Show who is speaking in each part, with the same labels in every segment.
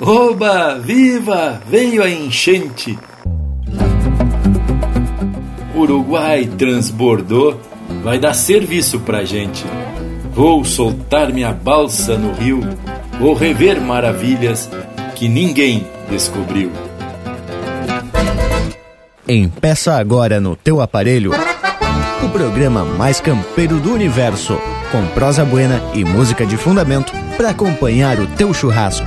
Speaker 1: Oba, viva, veio a enchente. Uruguai transbordou, vai dar serviço pra gente. Vou soltar minha balsa no rio, vou rever maravilhas que ninguém descobriu.
Speaker 2: Empeça agora no teu aparelho o programa mais campeiro do universo, com prosa buena e música de fundamento para acompanhar o teu churrasco.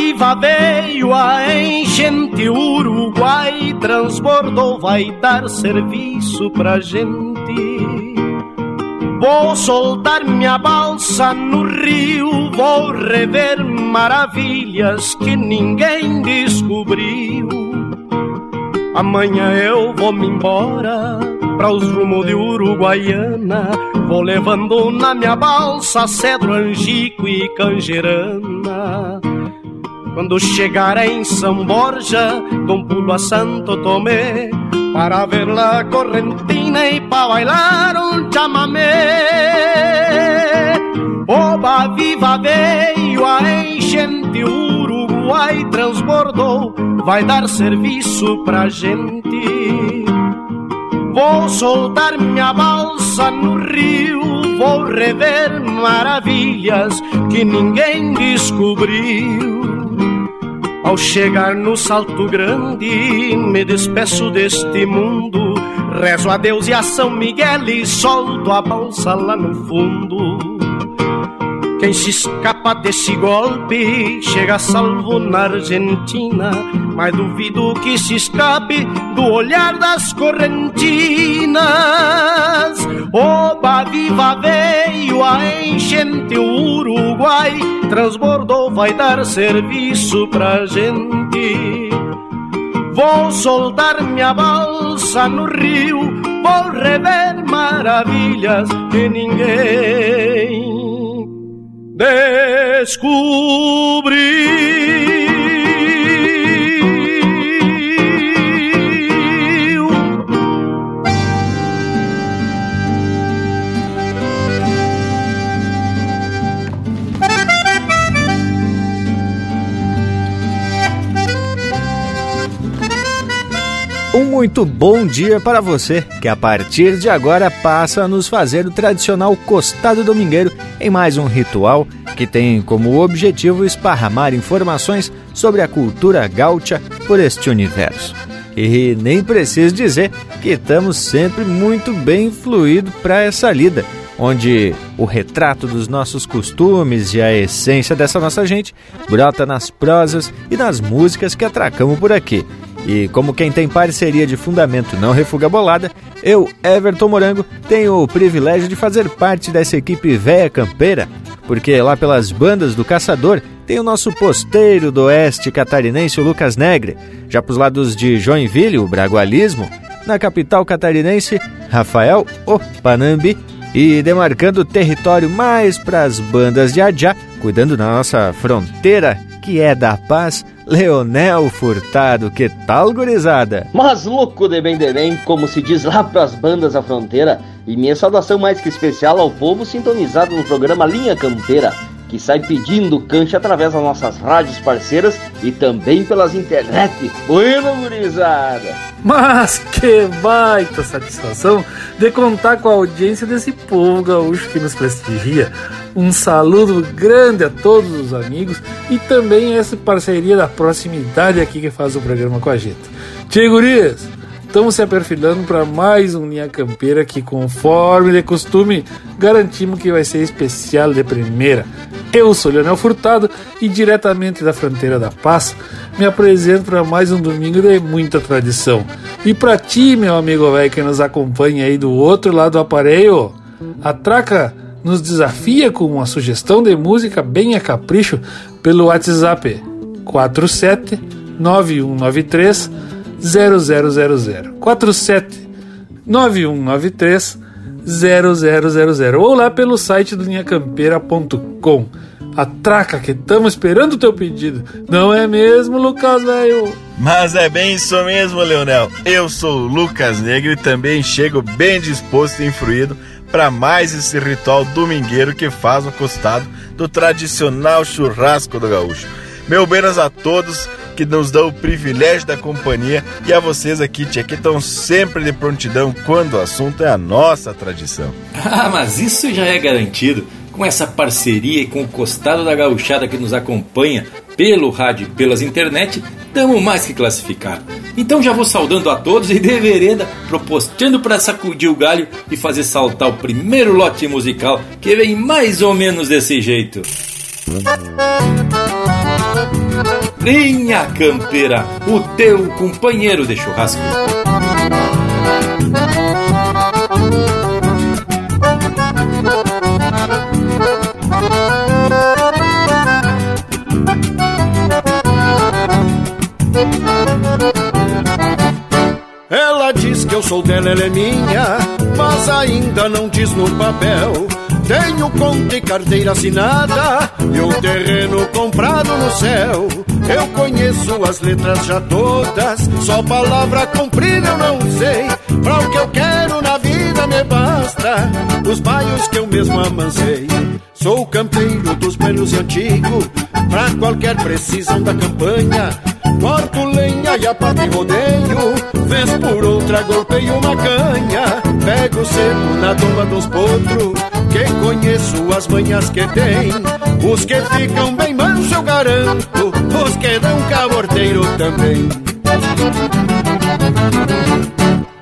Speaker 3: Viva veio a enchente, Uruguai transbordou, vai dar serviço pra gente. Vou soltar minha balsa no rio, vou rever maravilhas que ninguém descobriu. Amanhã eu vou me embora para os rumos de Uruguaiana. Vou levando na minha balsa cedro, angico e canjerana. Quando chegar em São Borja, dou um pulo a Santo Tomé para ver la correntina e para bailar um chamamé. Oba viva veio a enchente, Uruguai transbordou, vai dar serviço pra gente. Vou soltar minha balsa no rio, vou rever maravilhas que ninguém descobriu. Ao chegar no salto grande, me despeço deste mundo. Rezo a Deus e a São Miguel e solto a balsa lá no fundo. Quem se escapa desse golpe chega salvo na Argentina, mas duvido que se escape do olhar das correntinas. Oba viva veio a enchente, Uruguai transbordou, vai dar serviço pra gente. Vou soltar minha balsa no rio, vou rever maravilhas que ninguém descobriu.
Speaker 2: Um muito bom dia para você, que a partir de agora passa a nos fazer o tradicional costado domingueiro em mais um ritual que tem como objetivo esparramar informações sobre a cultura gaúcha por este universo. E nem preciso dizer que estamos sempre muito bem fluído para essa lida, onde o retrato dos nossos costumes e a essência dessa nossa gente brota nas prosas e nas músicas que atracamos por aqui. E como quem tem parceria de fundamento não refuga bolada, eu, Everton Morango, tenho o privilégio de fazer parte dessa equipe véia campeira, porque lá pelas bandas do Caçador tem o nosso posteiro do oeste catarinense, o Lucas Negre, já pros lados de Joinville, o Bragualismo, na capital catarinense, Rafael O Panambi, e demarcando o território mais para as bandas de Adjá, cuidando da nossa fronteira, que é da paz, Leonel Furtado, que tal, gurizada?
Speaker 4: Mas louco de bem de bem, como se diz lá pras bandas da fronteira, e minha saudação mais que especial ao povo sintonizado no programa Linha Campeira, que sai pedindo cancha através das nossas rádios parceiras e também pelas internet. Bueno, gurizada!
Speaker 5: Mas que baita satisfação de contar com a audiência desse povo gaúcho que nos prestigia. Um saludo grande a todos os amigos e também essa parceria da proximidade aqui que faz o programa com a gente. Tchê, gurias! Estamos se aperfilando para mais um Linha Campeira que, conforme de costume, garantimos que vai ser especial de primeira. Eu sou Leonel Furtado e, diretamente da fronteira da paz, me apresento para mais um domingo de muita tradição. E para ti, meu amigo velho que nos acompanha aí do outro lado do aparelho, a Traca nos desafia com uma sugestão de música bem a capricho pelo WhatsApp 47 9193 0000 47 9193 0000 ou lá pelo site do linhacampeira.com. Atraca que estamos esperando o teu pedido. Não é mesmo, Lucas, velho?
Speaker 6: Mas é bem isso mesmo, Leonel. Eu sou o Lucas Negro e também chego bem disposto e influído para mais esse ritual domingueiro que faz o costado do tradicional churrasco do gaúcho. Meu benas a todos que nos dão o privilégio da companhia e a vocês aqui, tia, que estão sempre de prontidão quando o assunto é a nossa tradição.
Speaker 1: Ah, mas isso já é garantido com essa parceria e com o costado da gauchada que nos acompanha pelo rádio e pelas internet, estamos mais que classificados. Então já vou saudando a todos e de vereda, propostando para sacudir o galho e fazer saltar o primeiro lote musical que vem mais ou menos desse jeito. Linha Campeira, o teu companheiro de churrasco.
Speaker 7: Ela diz que eu sou dela, ela é minha, mas ainda não diz no papel. Tenho conta e carteira assinada e um terreno comprado no céu. Eu conheço as letras já todas, só palavra comprida eu não sei. Pra o que eu quero na vida me basta, os baios que eu mesmo amansei. Sou campeiro dos velhos e antigos, pra qualquer precisão da campanha. Corto lenha e a parte rodeio, vez por outra golpeio uma canha. Pego cedo na tomba dos potros, que conheço as manhas que tem. Os que ficam bem manso eu garanto, os que dão caborteiro também.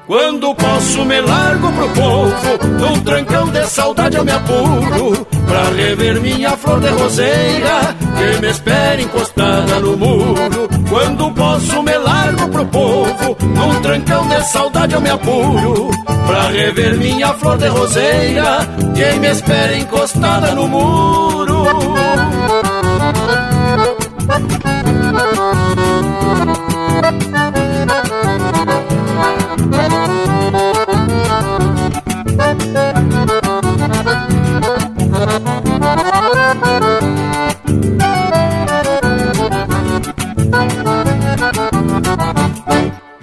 Speaker 7: Quando posso me largo pro povo, num trancão de saudade eu me apuro, pra rever minha flor de roseira, que me espera encostada no muro. Quando posso me largo pro povo, num trancão de saudade eu me apuro, pra rever minha flor de roseira, que me espera encostada no muro.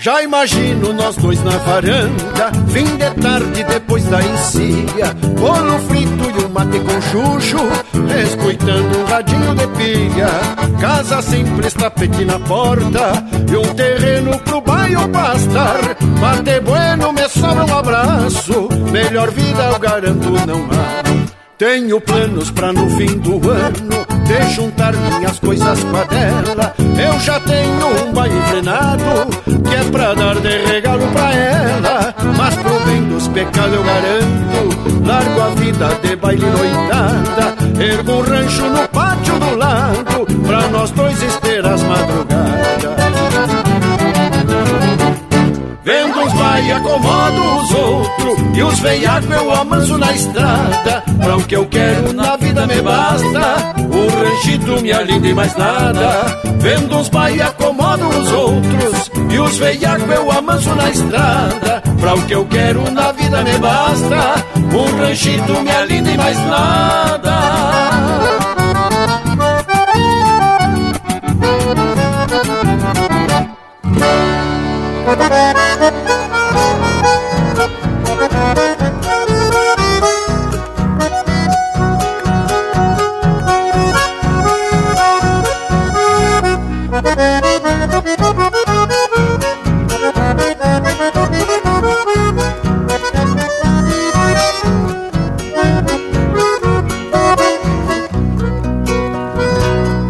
Speaker 7: Já imagino nós dois na varanda, fim de tarde depois da encilha, bolo frito e um mate com chuchu, escutando um radinho de pilha, casa simples, tapete na porta, e um terreno pro bairro pastar, mate bueno, me sobra um abraço, melhor vida eu garanto não há. Tenho planos pra no fim do ano de juntar minhas coisas pra dela. Eu já tenho um baile frenado que é pra dar de regalo pra ela. Mas pro bem dos pecados eu garanto, largo a vida de baile noitada. Ergo um rancho no pátio do lado pra nós dois ester as madrugadas. Vendo uns vai acomodo os outros E os veiacos eu amanso na estrada Pra o que eu quero na vida me basta O ranchito me alinda e mais nada. Vendo uns vai acomodo os outros E os veiacos eu amanso na estrada. Pra o que eu quero na vida me basta. O ranchito me alinda e mais nada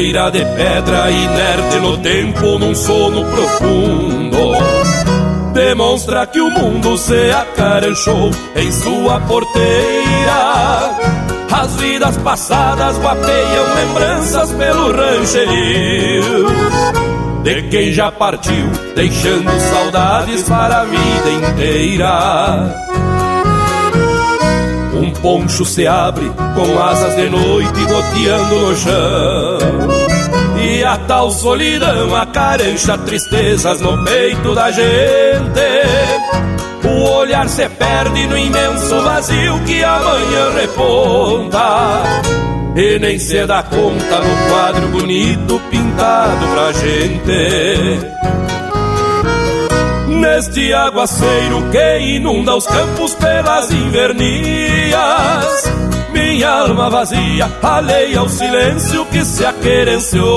Speaker 8: Mangueira de pedra inerte no tempo num sono profundo. Demonstra que o mundo se acaranchou em sua porteira. As vidas passadas guapeiam lembranças pelo rancherio. De quem já partiu, deixando saudades para a vida inteira poncho se abre com asas de noite goteando no chão. E a tal solidão acarancha tristezas no peito da gente. O olhar se perde no imenso vazio que amanhã reponta. E nem se dá conta no quadro bonito pintado pra gente. Neste aguaceiro que inunda os campos pelas invernias. Minha alma vazia, alheia ao silêncio que se aquerenciou.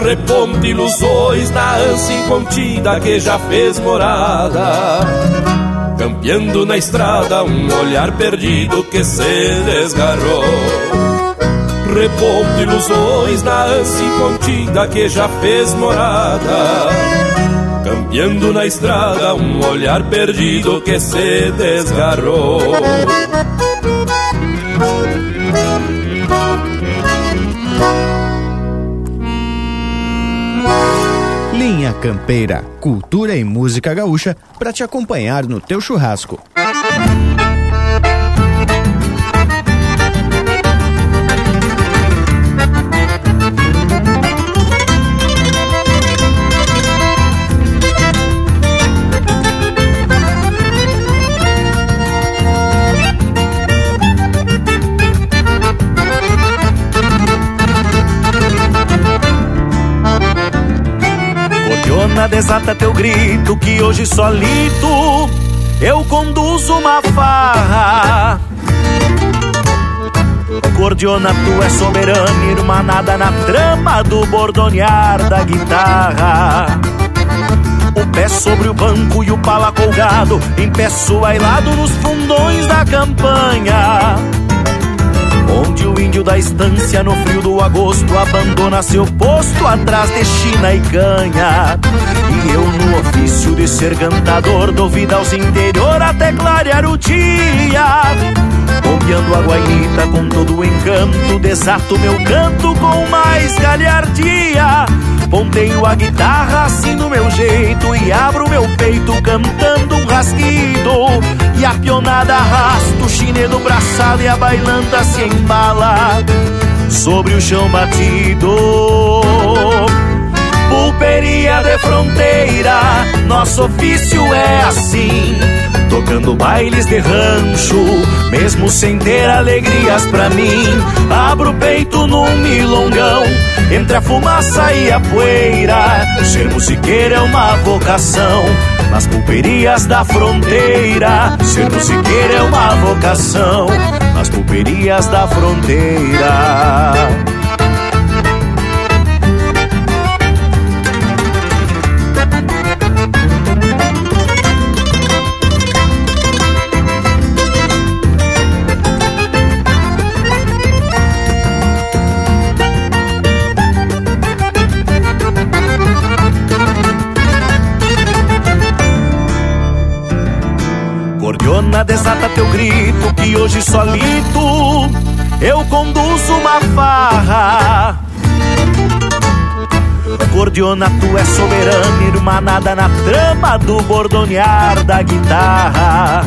Speaker 8: Reponte ilusões na ânsia incontida que já fez morada. Campeando na estrada um olhar perdido que se desgarrou. Reponte ilusões na ânsia incontida que já fez morada campeando na estrada um olhar perdido que se desgarrou.
Speaker 2: Linha Campeira, cultura e música gaúcha para te acompanhar no teu churrasco.
Speaker 9: Desata teu grito que hoje solito eu conduzo uma farra. Cordiona, tu é soberana, irmanada na trama do bordonear da guitarra. O pé sobre o banco e o pala colgado, em pé suailado nos fundões da campanha. Onde o índio da estância no frio do agosto abandona seu posto atrás de China e canha. E eu no ofício de ser cantador dou vida aos interior até clarear o dia. Bombeando a guainita com todo o encanto, desato meu canto com mais galhardia. Ponteio a guitarra assim do meu jeito e abro meu peito cantando um rasguido. E a pionada arrasta o chinedo braçado e a bailanta se embala sobre o chão batido. Pulperia de fronteira, nosso ofício é assim tocando bailes de rancho, mesmo sem ter alegrias pra mim. Abro o peito num milongão, entre a fumaça e a poeira. Ser musiqueiro é uma vocação, nas pulperias da fronteira. Ser musiqueiro é uma vocação, nas pulperias da fronteira. Desata teu grito, que hoje solito eu conduzo uma farra. Cordiona, tu é soberana, irmanada na trama do bordonear da guitarra.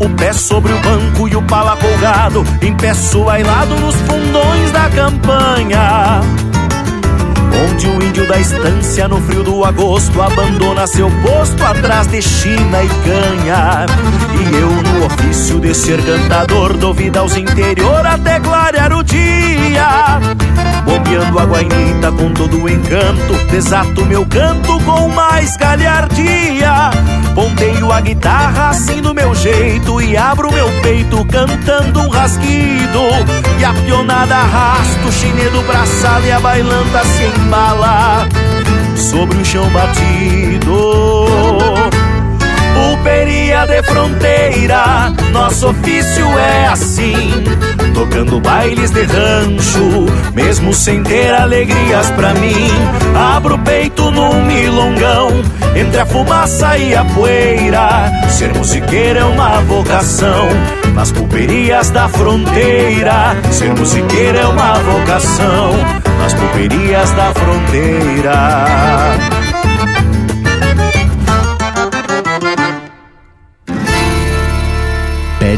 Speaker 9: O pé sobre o banco e o pala colgado, em pé suailado nos fundões da campanha. Onde o índio da estância no frio do agosto abandona seu posto atrás de China e canha. E eu no ofício de ser cantador dou vida aos interior até clarear o dia. Bombeando a guainita com todo o encanto, desato meu canto com mais galhardia. Ponteio a guitarra assim do meu jeito e abro meu peito cantando um rasguido. E a pionada arrasta o chinedo pra sala e a bailanta se embala sobre o chão batido. Pulperia de fronteira, nosso ofício é assim. Tocando bailes de rancho, mesmo sem ter alegrias pra mim. Abro o peito num milongão, entre a fumaça e a poeira. Ser musiqueiro é uma vocação, nas pulperias da fronteira. Ser musiqueiro é uma vocação, nas pulperias da fronteira.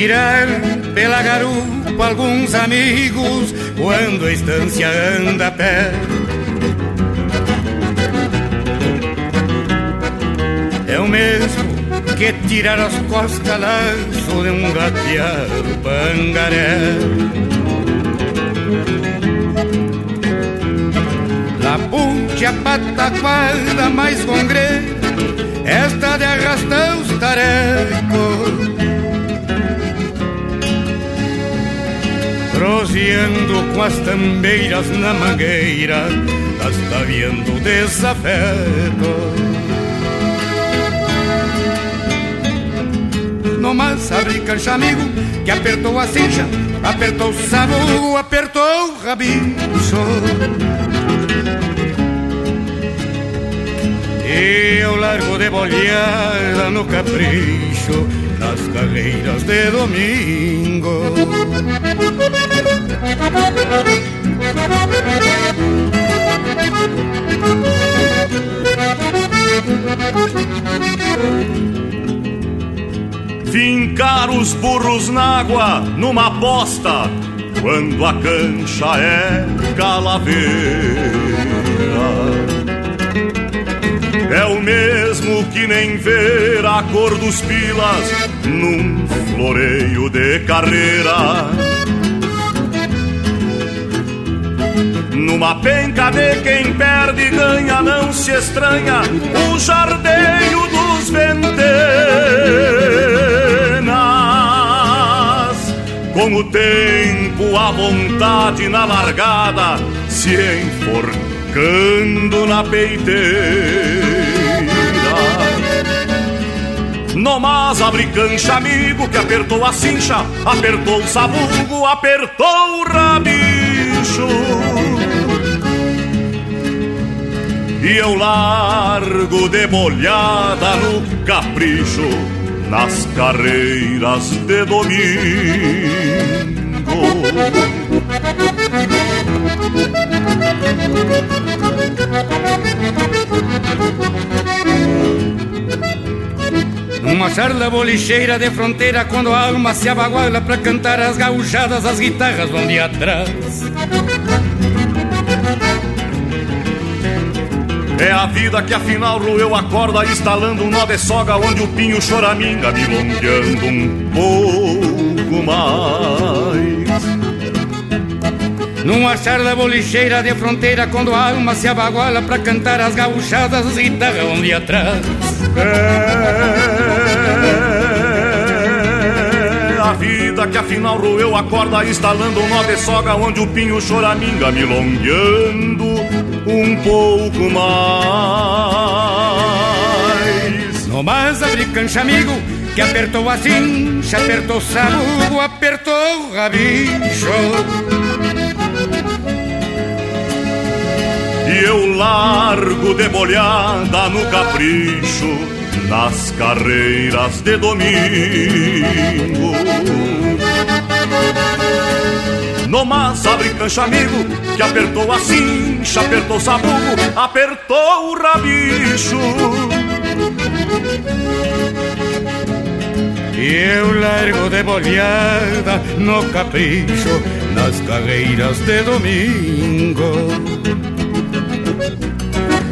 Speaker 10: Irão pela garupa alguns amigos quando a estância anda a pé. É o mesmo que tirar as costas laço de um gateado pangaré. La punte a pataquada mais congre, esta de arrastar os tarecos. Proseando com as tambeiras na mangueira Está viendo desafeto. No mas abre cancha amigo Que apertou a cincha Apertou o sabugo, apertou o rabicho E eu largo de bolhada no capricho Nas carreiras de domingo
Speaker 9: Fincar os burros na água numa aposta quando a cancha é calaveira. É o mesmo que nem ver a cor dos pilas num floreio de carreira. Numa penca de quem perde e ganha, não se estranha o jardeio dos ventenas. Com o tempo, a vontade na largada, se enforcando na peiteira. No mas abre cancha, amigo, que apertou a cincha, apertou o sabugo, apertou o rabicho. E eu largo de bolhada no capricho Nas carreiras de domingo
Speaker 10: Numa charla bolicheira de fronteira, quando a alma se abaguala pra cantar as gauchadas, as guitarras vão de atrás.
Speaker 11: É a vida que afinal roeu a corda, instalando um nó de soga onde o pinho choraminga, milongueando um pouco mais.
Speaker 10: Numa charla bolicheira de fronteira, quando a alma se abaguala pra cantar as gauchadas, as guitarras vão de atrás.
Speaker 11: É a vida que afinal roeu a corda, instalando um nó de soga onde o pinho choraminga, milongueando um pouco mais.
Speaker 10: No mais abre cancha, amigo, que apertou a cincha, apertou o sabugo, apertou o rabicho.
Speaker 11: E eu largo de bolhada no capricho, nas carreiras de domingo. No mas abre cancha amigo, que apertou a cincha, apertou o sabugo, apertou o rabicho.
Speaker 10: E eu largo de bolhada no capricho, nas carreiras de domingo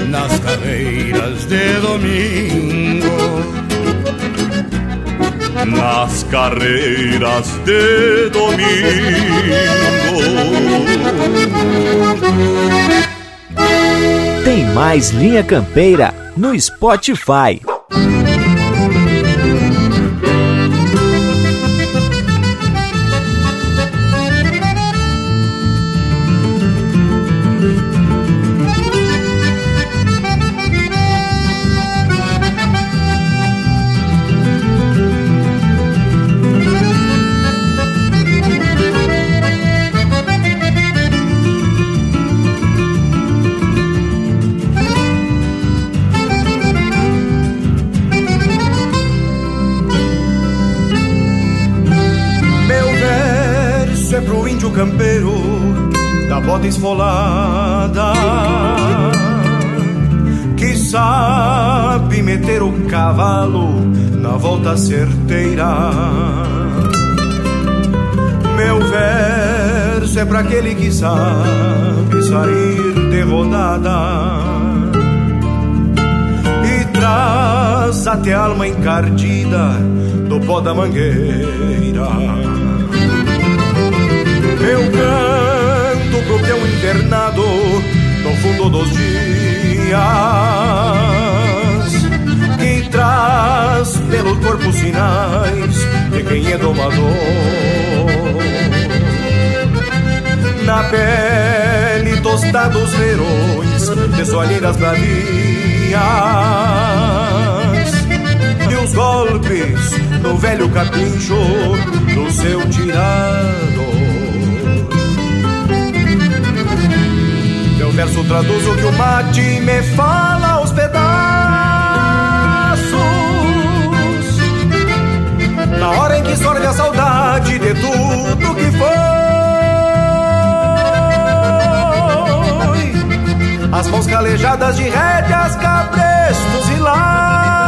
Speaker 10: nas carreiras de domingo.
Speaker 11: Nas carreiras de domingo.
Speaker 2: Tem mais Linha Campeira no Spotify.
Speaker 12: Da mangueira. Meu canto pro teu internado no fundo dos dias que traz pelo corpo sinais de quem é domador. Na pele tostados verões de soalheiras bravias e os golpes do velho capincho do seu tirado. Meu verso traduz o que o mate me fala aos pedaços. Na hora em que sorve a saudade de tudo que foi. As mãos calejadas de rédeas, cabrestos e laços.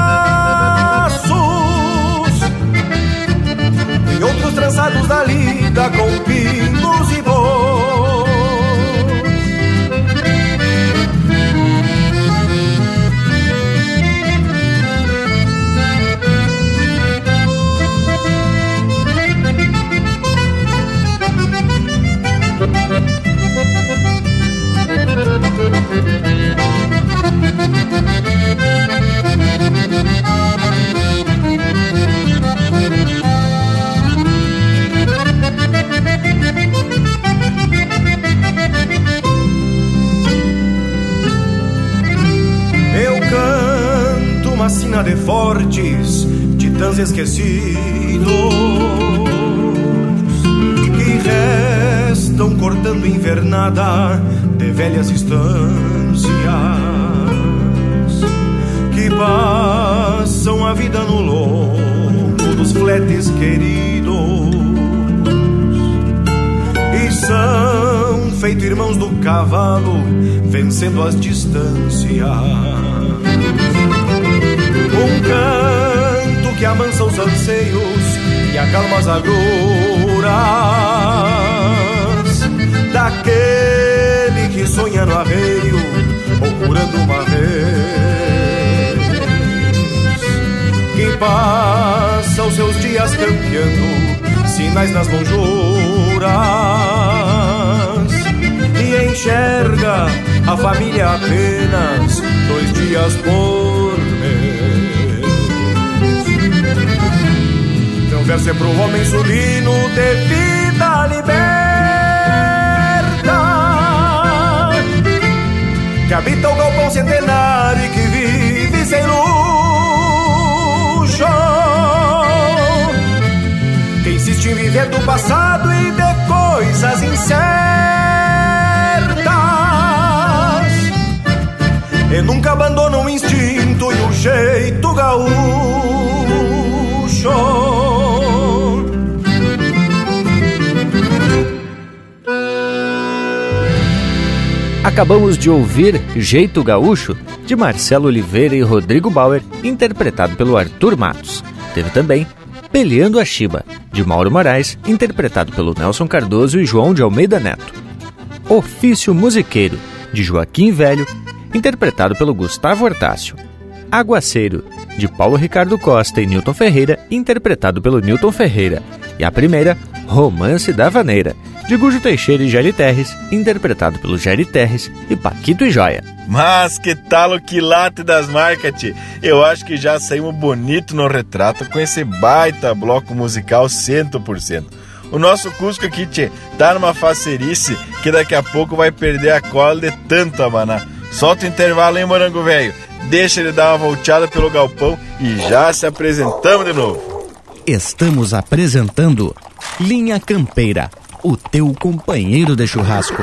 Speaker 12: Outros trançados da lida com pinos e. Eu de fortes, titãs esquecidos, que restam cortando invernada de velhas estâncias, que passam a vida no lombo dos fletes queridos, e são feito irmãos do cavalo, vencendo as distâncias. Um canto que amansa os anseios e acalma as agruras. Daquele que sonha no arreio procurando uma vez. Que passa os seus dias campeando sinais nas lonjuras. E enxerga a família apenas dois dias por Então verso é pro homem sulino de vida liberta que habita o galpão centenário e que vive sem luxo. Que insiste em viver do passado e de coisas incertas E nunca abandona o instinto e o jeito gaúcho.
Speaker 2: Acabamos de ouvir Jeito Gaúcho, de Marcelo Oliveira e Rodrigo Bauer, interpretado pelo Arthur Matos. Teve também Peleando a Chiba, de Mauro Moraes, interpretado pelo Nelson Cardoso e João de Almeida Neto. Ofício Musiqueiro, de Joaquim Velho, interpretado pelo Gustavo Hortácio. Aguaceiro, de Paulo Ricardo Costa e Newton Ferreira, interpretado pelo Newton Ferreira. E a primeira, Romance da Vaneira, de Gujo Teixeira e Jerry Terres, interpretado pelo Jerry Terres e Paquito e Joia.
Speaker 6: Mas que tal o quilate das tchê? Eu acho que já saímos bonito no retrato com esse baita bloco musical 100%. O nosso Cusco aqui, tchê, tá numa facerice que daqui a pouco vai perder a cola de tanto abanar. Solta o intervalo, hein, morango velho? Deixa ele dar uma volteada pelo galpão e já se apresentamos de novo.
Speaker 13: Estamos apresentando Linha Campeira, o teu companheiro de churrasco.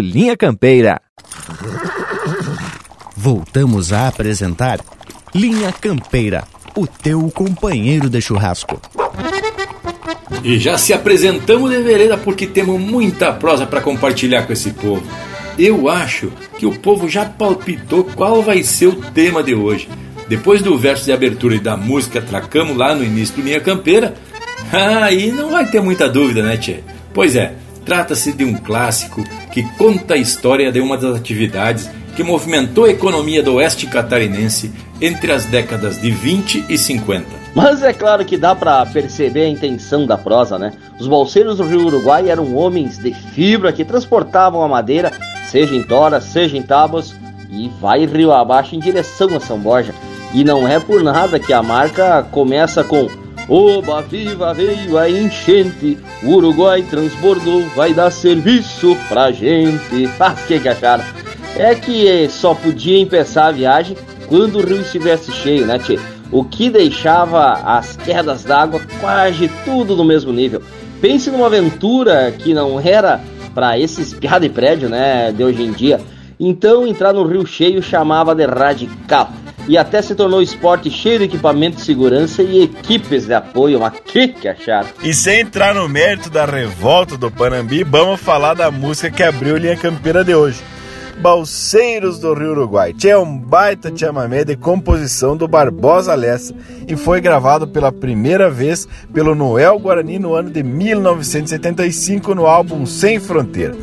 Speaker 2: Linha Campeira.
Speaker 13: Voltamos a apresentar Linha Campeira, o teu companheiro de churrasco.
Speaker 1: E já se apresentamos de vereda porque temos muita prosa para compartilhar com esse povo. Eu acho que o povo já palpitou qual vai ser o tema de hoje. Depois do verso de abertura e da música Tracamos lá no início do Linha Campeira, aí não vai ter muita dúvida, né, Tchê? Pois é, trata-se de um clássico que conta a história de uma das atividades que movimentou a economia do oeste catarinense entre as décadas de 20 e 50.
Speaker 4: Mas é claro que dá para perceber a intenção da prosa, né? Os bolseiros do Rio Uruguai eram homens de fibra que transportavam a madeira, seja em toras, seja em tábuas, e vai rio abaixo em direção a São Borja. E não é por nada que a marca começa com Oba, viva, veio a enchente, o Uruguai transbordou, vai dar serviço pra gente. Ah, que acharam? É que só podia empeçar a viagem quando o rio estivesse cheio, né, tchê? O que deixava as quedas d'água quase tudo no mesmo nível. Pense numa aventura que não era para esses piada e prédio, né, de hoje em dia. Então entrar no rio cheio chamava de radical e até se tornou esporte cheio de equipamento de segurança e equipes de apoio. Mas que que acharam?
Speaker 6: E sem entrar no mérito da revolta do Panambi, vamos falar da música que abriu a linha campeira de hoje. Balseiros do Rio Uruguai. Tinha um baita chamamé de composição do Barbosa Lessa e foi gravado pela primeira vez pelo Noel Guarani no ano de 1975 no álbum Sem Fronteira.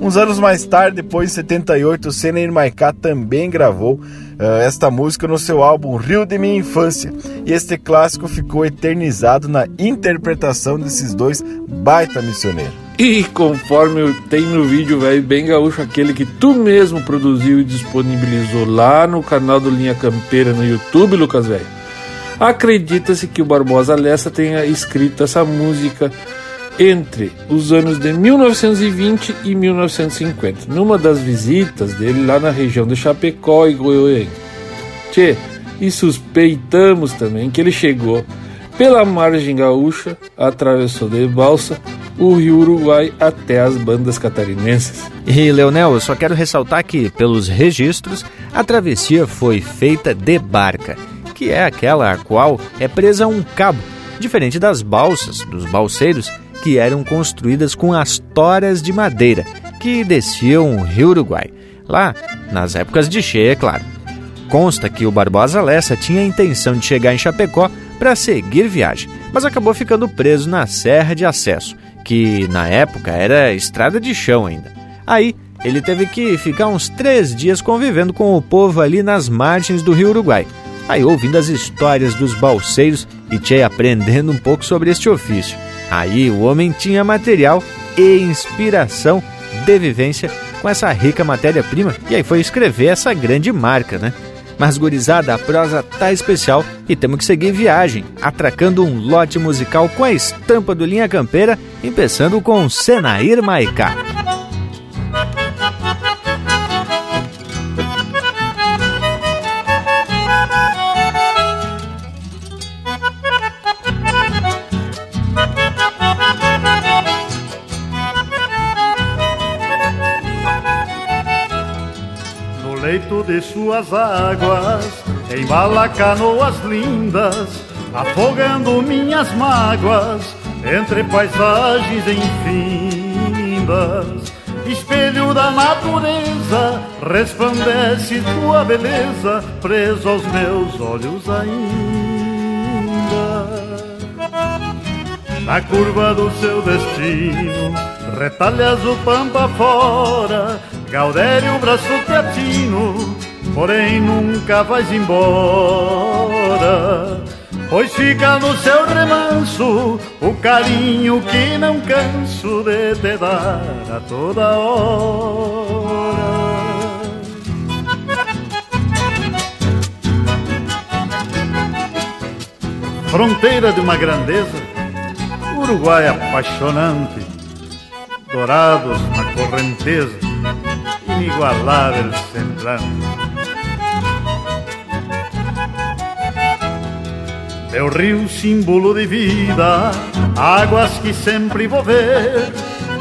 Speaker 6: Uns anos mais tarde, depois em 78, o Senna Maiká também gravou esta música no seu álbum Rio de Minha Infância. E este clássico ficou eternizado na interpretação desses dois baita missioneiros.
Speaker 5: E conforme tem no vídeo, velho, bem gaúcho, aquele que tu mesmo produziu e disponibilizou lá no canal do Linha Campeira no YouTube, Lucas, velho. Acredita-se que o Barbosa Lessa tenha escrito essa música entre os anos de 1920 e 1950, numa das visitas dele lá na região de Chapecó e Goiânia. Tchê, e suspeitamos também que ele chegou pela margem gaúcha, atravessou de balsa o rio Uruguai até as bandas catarinenses.
Speaker 2: E, Leonel, eu só quero ressaltar que, pelos registros, a travessia foi feita de barca, que é aquela a qual é presa um cabo, diferente das balsas, dos balseiros, que eram construídas com as toras de madeira, que desciam o rio Uruguai. Lá, nas épocas de cheia, é claro. Consta que o Barbosa Lessa tinha a intenção de chegar em Chapecó para seguir viagem, mas acabou ficando preso na Serra de Acesso, que na época era estrada de chão ainda. Aí ele teve que ficar uns três dias convivendo com o povo ali nas margens do rio Uruguai. Aí ouvindo as histórias dos balseiros e Tchê aprendendo um pouco sobre este ofício. Aí o homem tinha material e inspiração de vivência com essa rica matéria-prima e aí foi escrever essa grande marca, né? Mas gurizada, a prosa tá especial e temos que seguir viagem, atracando um lote musical com a estampa do Linha Campeira, começando com Senair Maicá.
Speaker 14: De suas águas, embala canoas lindas, afogando minhas mágoas entre paisagens infindas. Espelho da natureza, resplandece tua beleza, preso aos meus olhos ainda. Na curva do seu destino, retalhas o pampa fora, Gaudério, braço teatino, porém nunca vais embora. Pois fica no seu remanso o carinho que não canso de te dar a toda hora. Fronteira de uma grandeza, Uruguai apaixonante, dourados na correnteza inigualável semblante. Meu rio, símbolo de vida, águas que sempre vou ver,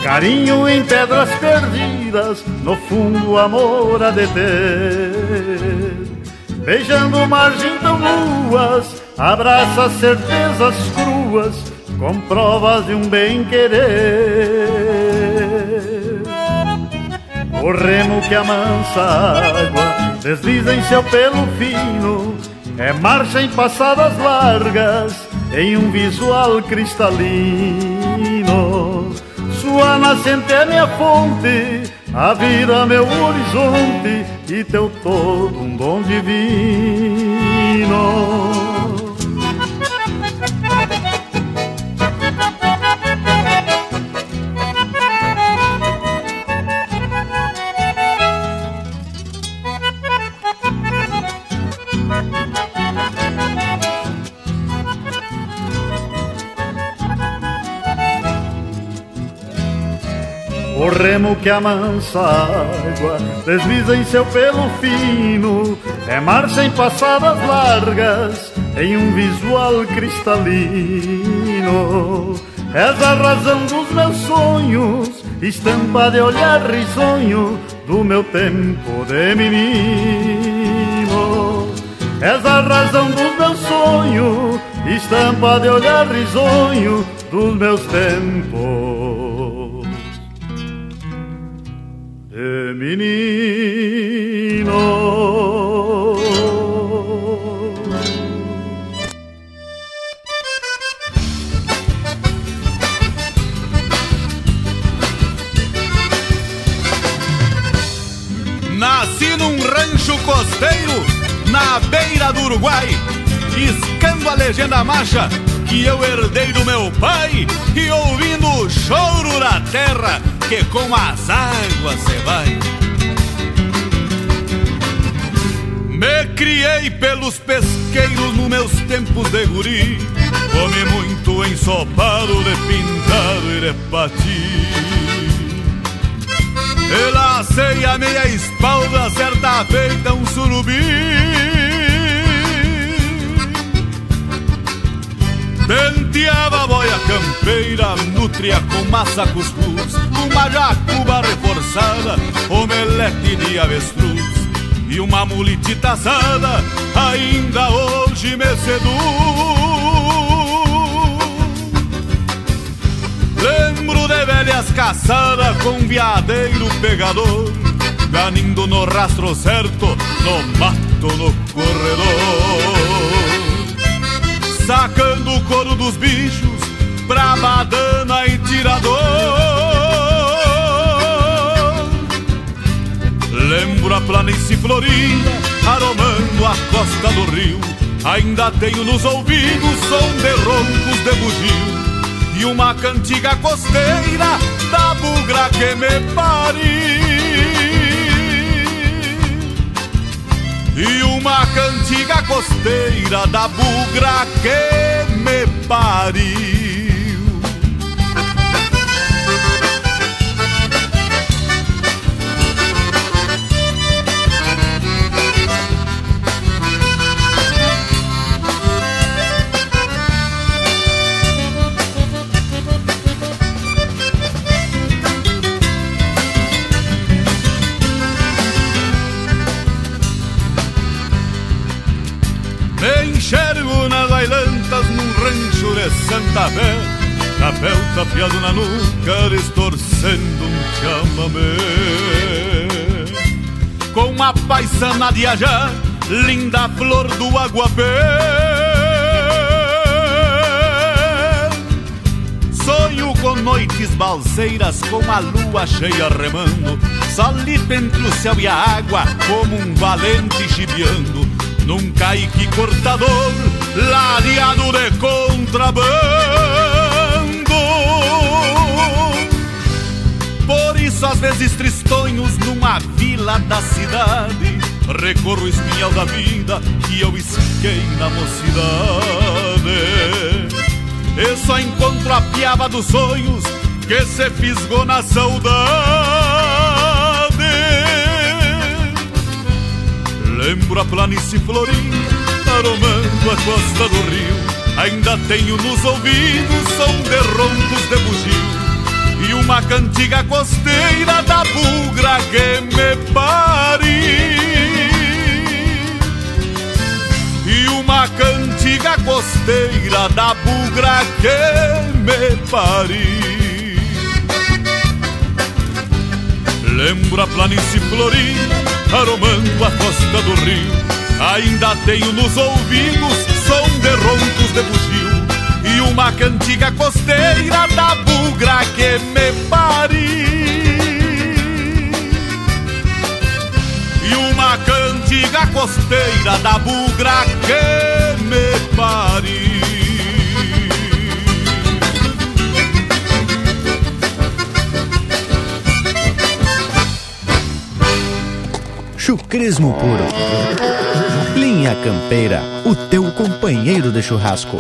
Speaker 14: carinho em pedras perdidas, no fundo amor a deter. Beijando margem tão luas, abraça certezas cruas, com provas de um bem querer. O remo que amansa a água desliza em seu pelo fino, é marcha em passadas largas, em um visual cristalino. Sua nascente é minha fonte, a vida meu horizonte, e teu todo um dom divino. O remo que amansa a água desliza em seu pelo fino, é marcha em passadas largas, em um visual cristalino. És a razão dos meus sonhos, estampa de olhar risonho do meu tempo de menino. És a razão dos meus sonhos, estampa de olhar risonho dos meus tempos menino.
Speaker 11: Nasci num rancho costeiro na beira do Uruguai, escando a legenda marcha que eu herdei do meu pai e ouvindo o choro da terra que com as águas se vai. Me criei pelos pesqueiros nos meus tempos de guri, comi muito ensopado de pintado e de pati. E lacei a meia espalda certa feita um surubi Penteava a boia campeira, nutria com massa cuscuz, uma jacuba reforçada, omelete de avestruz e uma mulitita assada, ainda hoje me seduz. Lembro de velhas caçadas com viadeiro pegador, ganindo no rastro certo, no mato, no corredor sacando o couro dos bichos pra badana e tirador. Lembro a planície florida, aromando a costa do rio. Ainda tenho nos ouvidos som de roncos de bugio e uma cantiga costeira da bugra que me pariu. E uma cantiga costeira da bugra que me pariu Fé Chapéu tapeado na nuca, distorcendo um chamamé. Com uma paisana de ajá, linda flor do aguapé. Sonho com noites balseiras, com a lua cheia remando. Solito entre o céu e a água, como um valente chibiando num caique cortador, ladeado de contrabando. Por isso, às vezes tristonhos numa vila da cidade, recorro o espinhal da vida que eu esquei na mocidade. Eu só encontro a piaba dos sonhos que se fisgou na saudade. Lembro a planície florida, aromando a costa do rio. Ainda tenho nos ouvidos som de roncos de bugio e uma cantiga costeira da bugra que me pariu. E uma cantiga costeira da bugra que me pariu. Lembro a planície florida aromando a costa do rio. Ainda tenho nos ouvidos som de roncos de bugio e uma cantiga costeira da bugra que me pariu. E uma cantiga costeira da bugra que me pariu.
Speaker 15: Chucrismo puro. Linha Campeira, o teu companheiro de churrasco.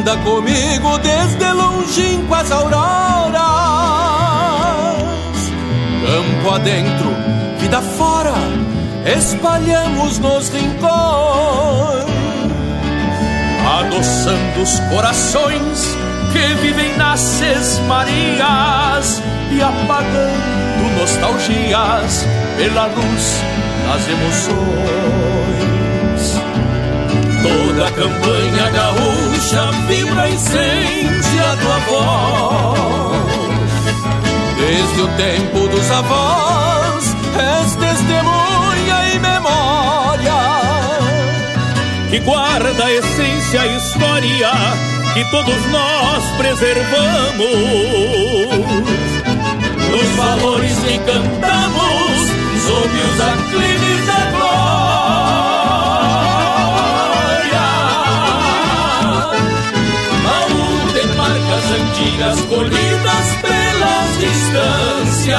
Speaker 8: Anda comigo desde longínquo as auroras. Campo adentro, vida fora, espalhamos nos rincões, adoçando os corações que vivem nas sesmarias e apagando nostalgias pela luz das emoções. Toda a campanha gaúcha vibra a essência do avó. Desde o tempo dos avós, és testemunha e memória que guarda a essência e história que todos nós preservamos. Os valores que cantamos sob os aclives antigas colhidas pelas distâncias,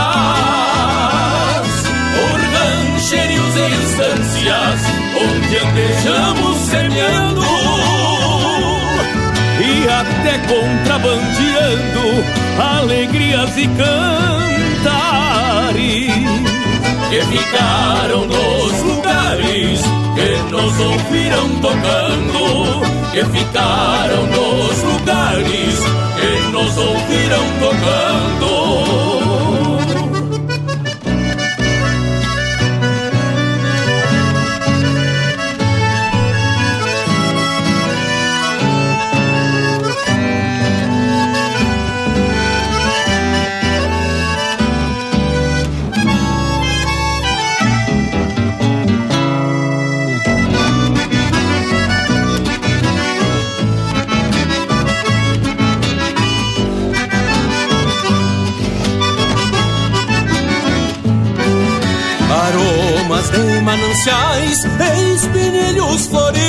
Speaker 8: por e instâncias, onde andejamos semeando. E até contrabandeando alegrias e cantares que ficaram nos lugares que nos ouviram tocando, que ficaram nos lugares que nos ouviram tocando. Mananciais e floridos.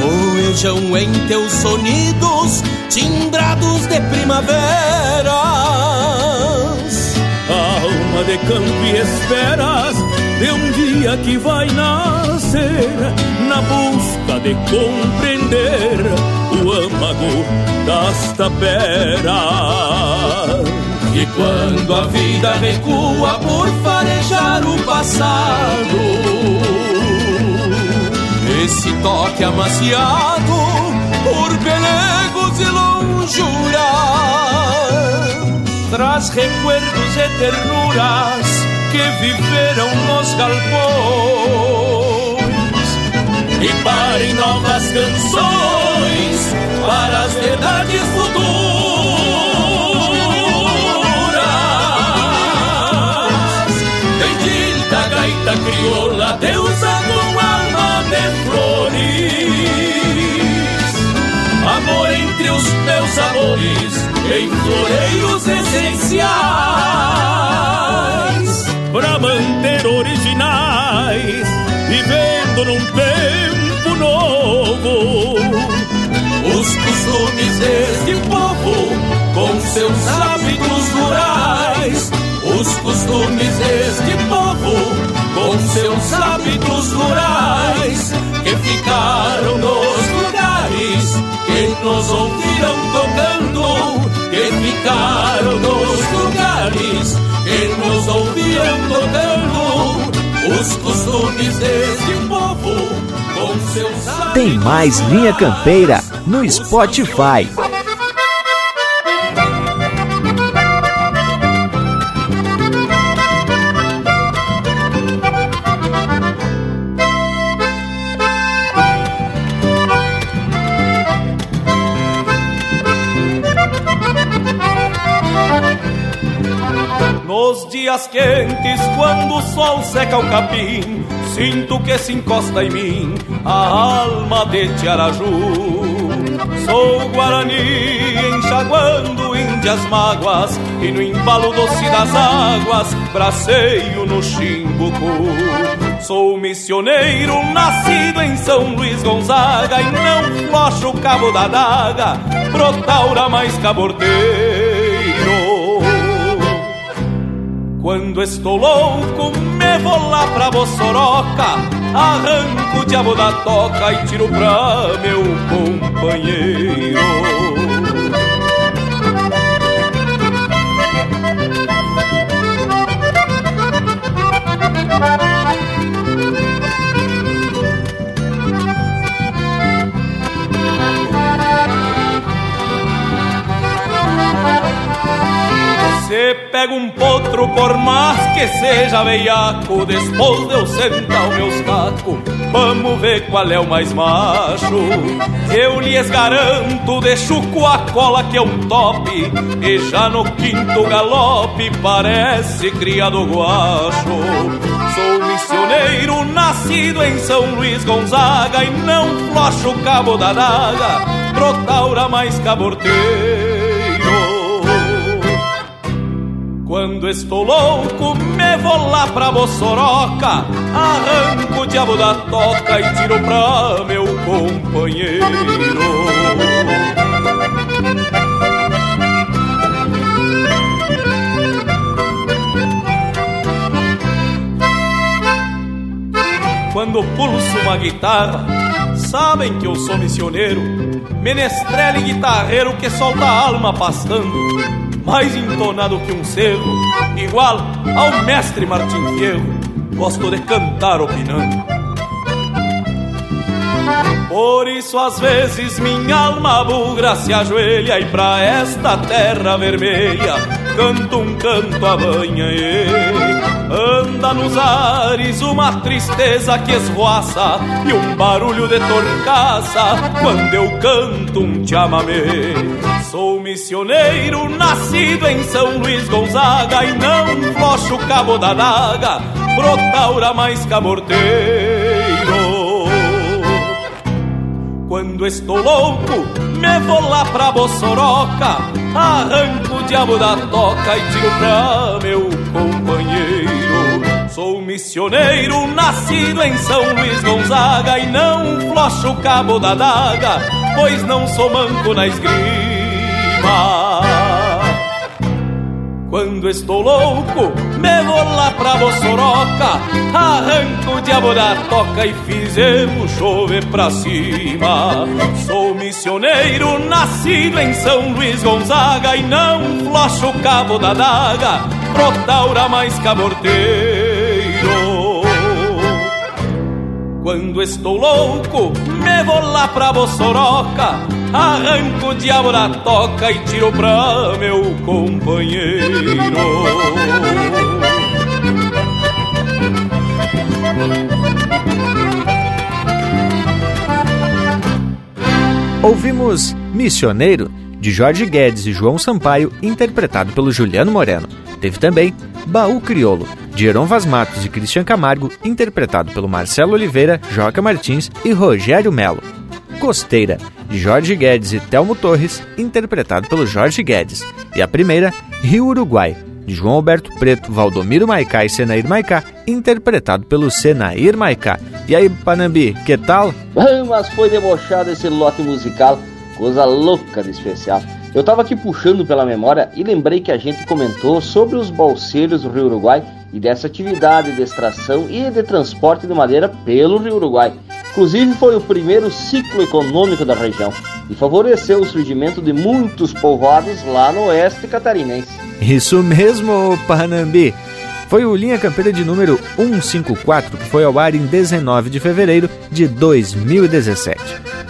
Speaker 8: Voejam em teus sonidos timbrados de primaveras. Alma de campo e esperas de um dia que vai nascer Na busca de compreender o âmago das taperas e quando a vida recua por farejar o passado, esse toque amaciado por pelegos e lonjuras traz recuerdos e ternuras que viveram nos galpões e parem novas canções para as verdades futuras. Gaita crioula, deusa com alma de flores. Amor entre os meus amores, em floreios essenciais. Pra manter originais, vivendo num tempo novo. Os costumes deste povo, com seus hábitos rurais os costumes deste povo, com seus hábitos rurais, que ficaram nos lugares que nos ouviram tocando, que ficaram nos lugares que nos ouviram tocando. Os costumes deste povo, com seus hábitos
Speaker 2: Tem mais Linha Campeira no Spotify.
Speaker 8: Dias quentes, quando o sol seca o capim, sinto que se encosta em mim a alma de Tiaraju. Sou Guarani enxaguando índias mágoas e no embalo doce das águas braceio no Chimbucu. Sou missioneiro nascido em São Luís Gonzaga e não flocho o cabo da daga pro taura mais cabordeiro. Quando estou louco, me vou lá pra Bossoroca, arranco o diabo da toca e tiro pra meu companheiro.
Speaker 16: Pego um potro por mais que seja veiaco Depois de eu sentar o meus tacos Vamos ver qual é o mais macho. Eu lhes garanto, deixo com a cola que é um top E já no quinto galope parece criado guacho. Sou missioneiro, nascido em São Luís Gonzaga E não flocho o cabo da daga Pro taura mais caborteiro Quando estou louco, me vou lá pra Bossoroca, arranco o diabo da toca e tiro pra meu companheiro. Quando pulso uma guitarra, sabem que eu sou missioneiro, menestrel e guitarreiro que solta a alma pastando mais entonado que um cerro, igual ao mestre Martim Fierro, gosto de cantar opinando. Por isso às vezes minha alma bugra se ajoelha e pra esta terra vermelha canto um canto a banha Anda nos ares uma tristeza que esvoaça E um barulho de torcaça Quando eu canto um chamamé Sou missioneiro nascido em São Luís Gonzaga E não flocho cabo da daga Brotaura mais camorteiro quando estou louco, me vou lá pra Bossoroca, arranco o diabo da toca e tiro pra meu companheiro. Sou missioneiro, nascido em São Luís Gonzaga e não flocho o cabo da daga, pois não sou manco na esgrima. Quando estou louco, me vou lá pra Bossoroca, arranco o diabo da toca e fizemos chover pra cima. Sou missioneiro, nascido em São Luís Gonzaga e não flocho o cabo da daga, pro taura mais caborteiro. Quando estou louco, me vou lá pra Bossoroca, arranco o diabo da toca e tiro pra meu companheiro.
Speaker 2: Ouvimos Missioneiro, de Jorge Guedes e João Sampaio, interpretado pelo Juliano Moreno. Teve também Baú Criolo, de Heron Vaz Matos e Cristian Camargo, interpretado pelo Marcelo Oliveira, Joca Martins e Rogério Melo. Costeira, de Jorge Guedes e Telmo Torres, interpretado pelo Jorge Guedes. E a primeira, Rio Uruguai, de João Alberto Preto, Valdomiro Maicá e Senair Maicá, interpretado pelo Senair Maicá. E aí, Panambi, que tal?
Speaker 4: Mas foi debochado esse lote musical, coisa louca de especial. Eu tava aqui puxando pela memória e lembrei que a gente comentou sobre os balseiros do Rio Uruguai e dessa atividade de extração e de transporte de madeira pelo Rio Uruguai. Inclusive foi o primeiro ciclo econômico da região e favoreceu o surgimento de muitos povoados lá no oeste catarinense.
Speaker 2: Isso mesmo, Panambi! Foi o Linha Campeira de número 154 que foi ao ar em 19 de fevereiro de 2017.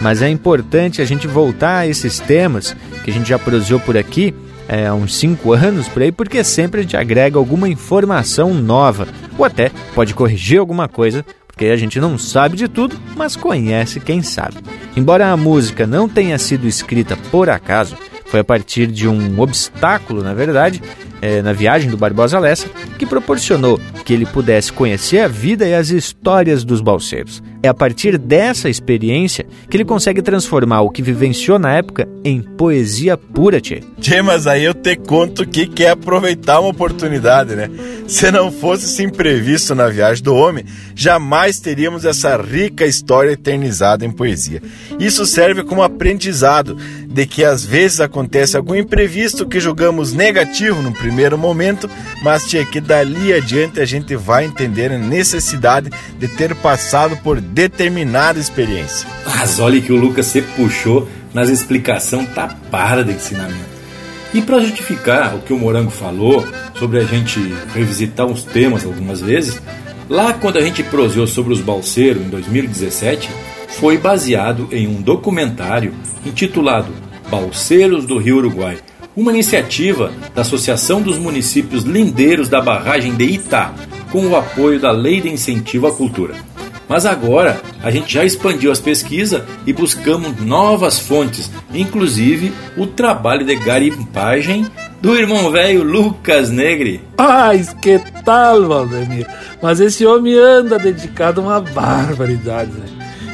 Speaker 2: Mas é importante a gente voltar a esses temas que a gente já prosseou por aqui é, há uns 5 anos por aí, porque sempre a gente agrega alguma informação nova, ou até pode corrigir alguma coisa, porque a gente não sabe de tudo, mas conhece quem sabe. Embora a música não tenha sido escrita por acaso, foi a partir de um obstáculo, na verdade, é, na viagem do Barbosa Lessa, que proporcionou que ele pudesse conhecer a vida e as histórias dos balseiros. É a partir dessa experiência que ele consegue transformar o que vivenciou na época em poesia pura, tchê.
Speaker 6: Tchê, mas aí eu te conto que quer aproveitar uma oportunidade, né? Se não fosse esse imprevisto na viagem do homem, jamais teríamos essa rica história eternizada em poesia. Isso serve como aprendizado de que às vezes acontece algum imprevisto que julgamos negativo no primeiro momento, mas tchê, que dali adiante a gente vai entender a necessidade de ter passado por determinada experiência.
Speaker 1: Mas olha que o Lucas se puxou nas explicação tapada de ensinamento. E para justificar o que o Morango falou sobre a gente revisitar uns temas algumas vezes, lá quando a gente proseou sobre os balseiros em 2017, foi baseado em um documentário intitulado Balseiros do Rio Uruguai, uma iniciativa da Associação dos Municípios Lindeiros da Barragem de Itá, com o apoio da Lei de Incentivo à Cultura. Mas agora a gente já expandiu as pesquisas e buscamos novas fontes, inclusive o trabalho de garimpagem do irmão velho Lucas Negri.
Speaker 5: Ai, que tal, Valdemir? Mas esse homem anda dedicado a uma barbaridade. Né?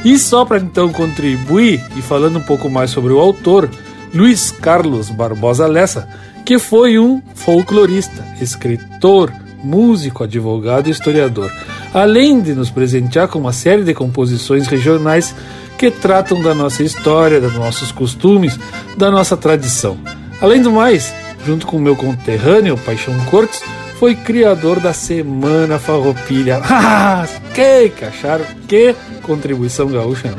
Speaker 5: E só para então contribuir e falando um pouco mais sobre o autor, Luiz Carlos Barbosa Lessa, que foi um folclorista, escritor, músico, advogado e historiador, além de nos presentear com uma série de composições regionais que tratam da nossa história, dos nossos costumes, da nossa tradição. Além do mais, junto com meu conterrâneo Paixão Cortes, foi criador da Semana Farroupilha. Ah, que cacharam, que contribuição gaúcha.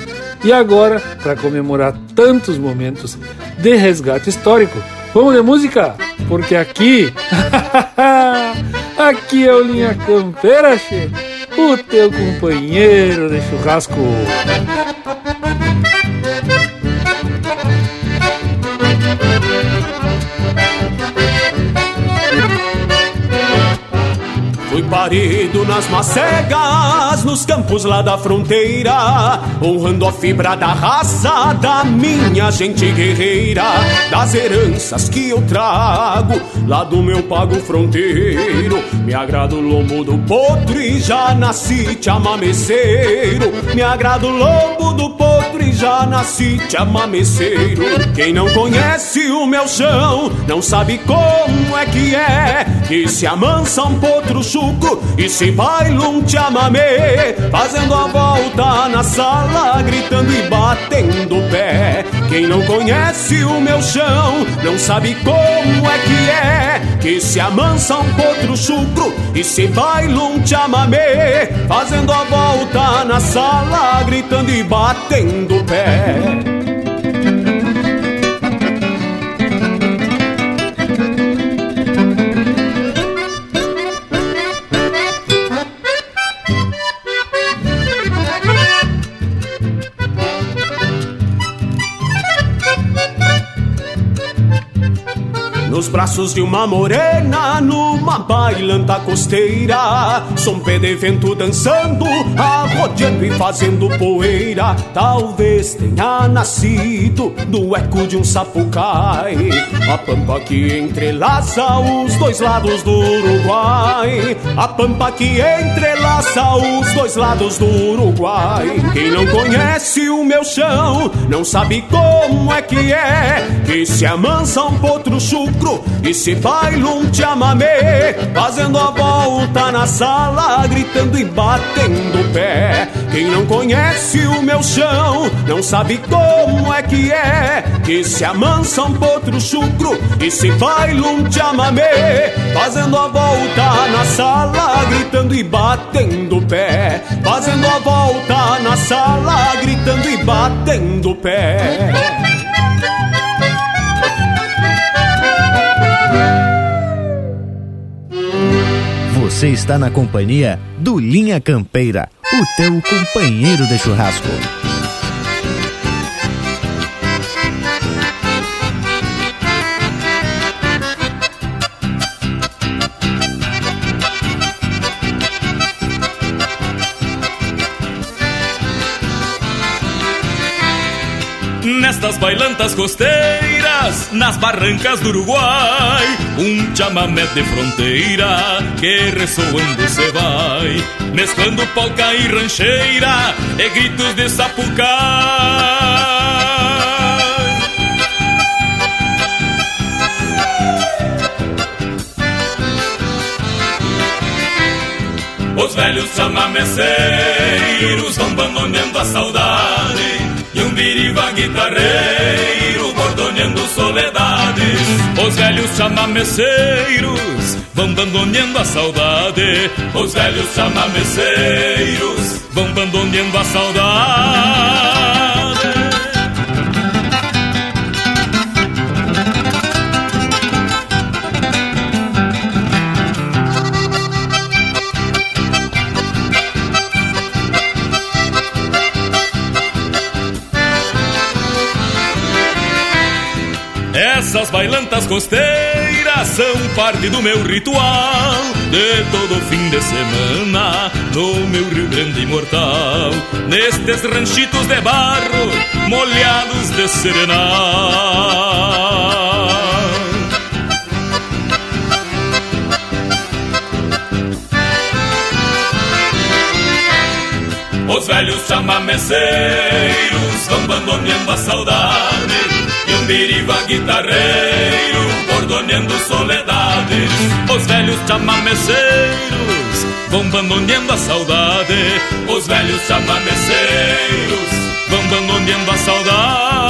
Speaker 5: E agora, para comemorar tantos momentos de resgate histórico, vamos de música? Porque aqui, aqui é o Linha Campeira, che, o teu companheiro de churrasco.
Speaker 16: Parido nas macegas, nos campos lá da fronteira, honrando a fibra da raça da minha gente guerreira, das heranças que eu trago lá do meu pago fronteiro. Me agrada o lombo do potro e já nasci te amameceiro. Me agrada o lombo do potro e já nasci te amameceiro. Quem não conhece o meu chão não sabe como é que é que se amansa um potro e se baila um chamamé Fazendo a volta na sala Gritando e batendo o pé. Quem não conhece o meu chão Não sabe como é que é Que se amansa um potro chucro E se baila um chamamé Fazendo a volta na sala Gritando e batendo o pé Nos braços de uma morena, numa bailanta costeira. Som pé de vento dançando, arrodeando e fazendo poeira. Talvez tenha nascido do eco de um sapucai. A pampa que entrelaça os dois lados do Uruguai. A pampa que entrelaça os dois lados do Uruguai. Quem não conhece o meu chão, não sabe como é que é. Que se amansa um potro chucro e se baila um chamamé Fazendo a volta na sala Gritando e batendo o pé. Quem não conhece o meu chão Não sabe como é que é Que se amansa um potro chucro E se baila um chamamé Fazendo a volta na sala Gritando e batendo o pé. Fazendo a volta na sala Gritando e batendo o pé
Speaker 2: Você está na companhia do Linha Campeira, o teu companheiro de churrasco.
Speaker 16: Nestas bailantas nas barrancas do Uruguai, um chamamé de fronteira que ressoando se vai, mesclando polca e rancheira e gritos de sapucai. Os velhos chamameceiros vão bandoneando a saudade e um biriba guitarreiro soledades. Os velhos chamameceiros vão bandoneando a saudade. Os velhos chamameceiros vão bandoneando a saudade.
Speaker 8: Essas bailantas costeiras são parte do meu ritual de todo fim de semana no meu Rio Grande imortal. Nestes ranchitos de barro molhados de serenal. Os velhos chamameceiros vão abandoneando a saudade Biriva guitarreiro bordoneando soledades. Os velhos chamameceiros vão abandoneando a saudade. Os velhos chamameceiros vão abandoneando a saudade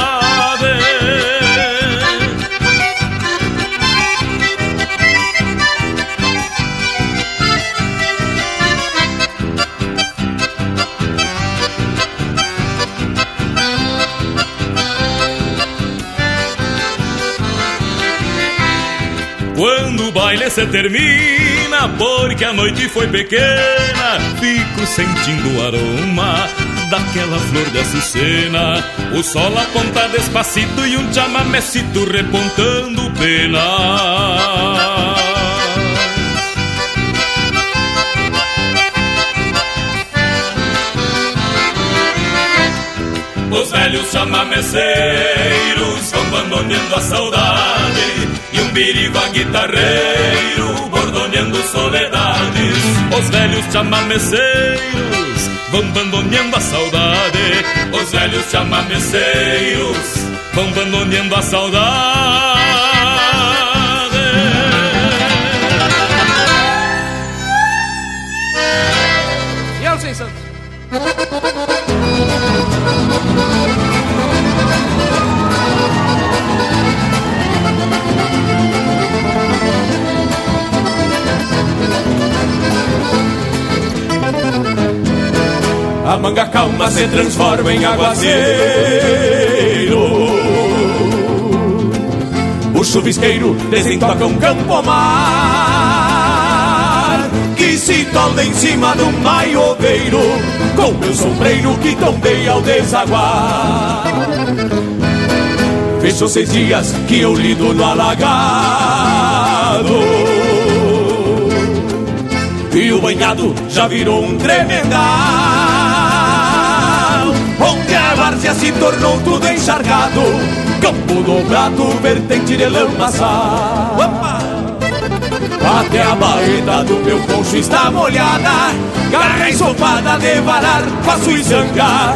Speaker 8: baile se termina, porque a noite foi pequena, fico sentindo o aroma daquela flor de açucena. O sol aponta despacito e um chamamecito repontando pena. Os velhos chamameceiros vão abandoneando a saudade Biriva guitarreiro bordoneando soledades. Os velhos chamameceiros vão abandoneando a saudade. Os velhos chamameceiros vão abandoneando a saudade A manga calma se transforma em aguaceiro. O chuvisqueiro desentoca um campo mar Que se tolda em cima de um maioveiro Com meu sombreiro que tombei ao desaguar. Fechou seis dias que eu lido no alagado. E o banhado já virou um tremendal a várzea se tornou tudo encharcado. Campo dobrado, vertente de lamaçal Até a baeta do meu poncho está molhada. Garra ensopada de varar, faço e zangar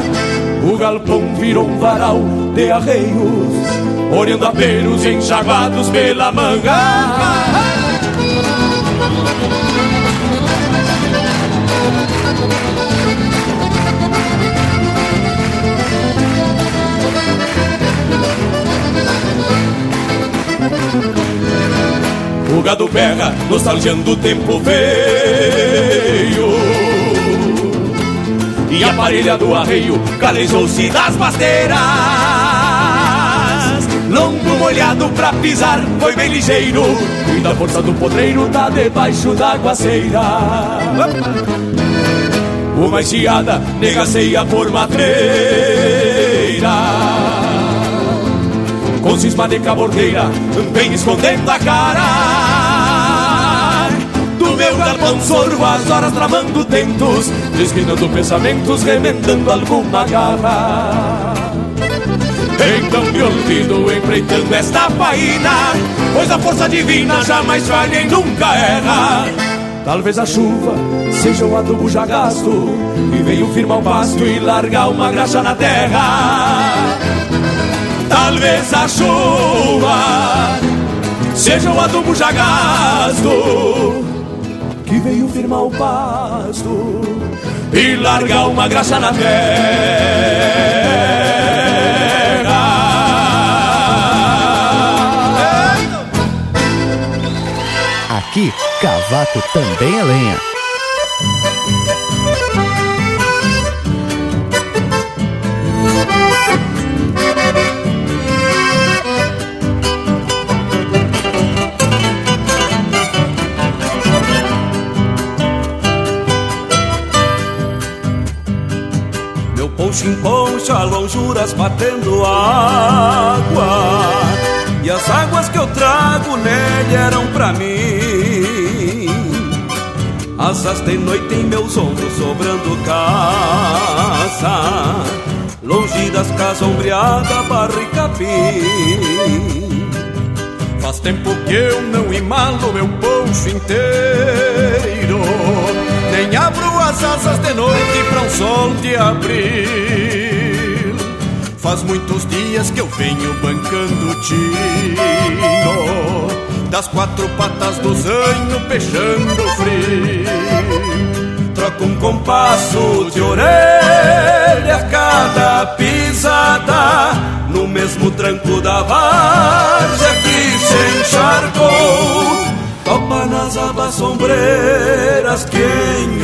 Speaker 8: O galpão virou um varal de arreios Olhando aperos enxaguados pela manga O gado berra, nostalgiando o tempo veio. E a parelha do arreio calejou-se das pasteiras Longo molhado pra pisar, foi bem ligeiro. E da força do potreiro tá debaixo da aguaceira Uma enxeada negaceia por matreira com cisma de cabordeira, vem escondendo a cara. Do meu galpão sorvo as horas tramando tentos, desminando pensamentos, remendando alguma garra. Então me olvido empreitando esta faina, pois a força divina jamais falha e nunca erra. Talvez a chuva seja o adubo já gasto, e veio firmar o pasto e largar uma graxa na terra. Talvez a chuva seja o adubo já gasto que veio firmar o pasto e largar uma graxa na terra.
Speaker 15: Aqui, cavaco também é lenha.
Speaker 8: Em poncho, a lonjuras batendo água E as As águas que eu trago nele eram pra mim. Asas de noite em meus ombros, sobrando casa. Longe das casas ombreadas, barro e capim. Faz tempo que eu não imalo meu poncho inteiro. Nem abro as asas de noite pra um sol de abril. Faz muitos dias que eu venho bancando tino Das quatro patas do zanho peixando frio Troco um compasso de orelha a cada pisada No mesmo tranco da várzea que se encharcou Topa nas abas sombreiras que em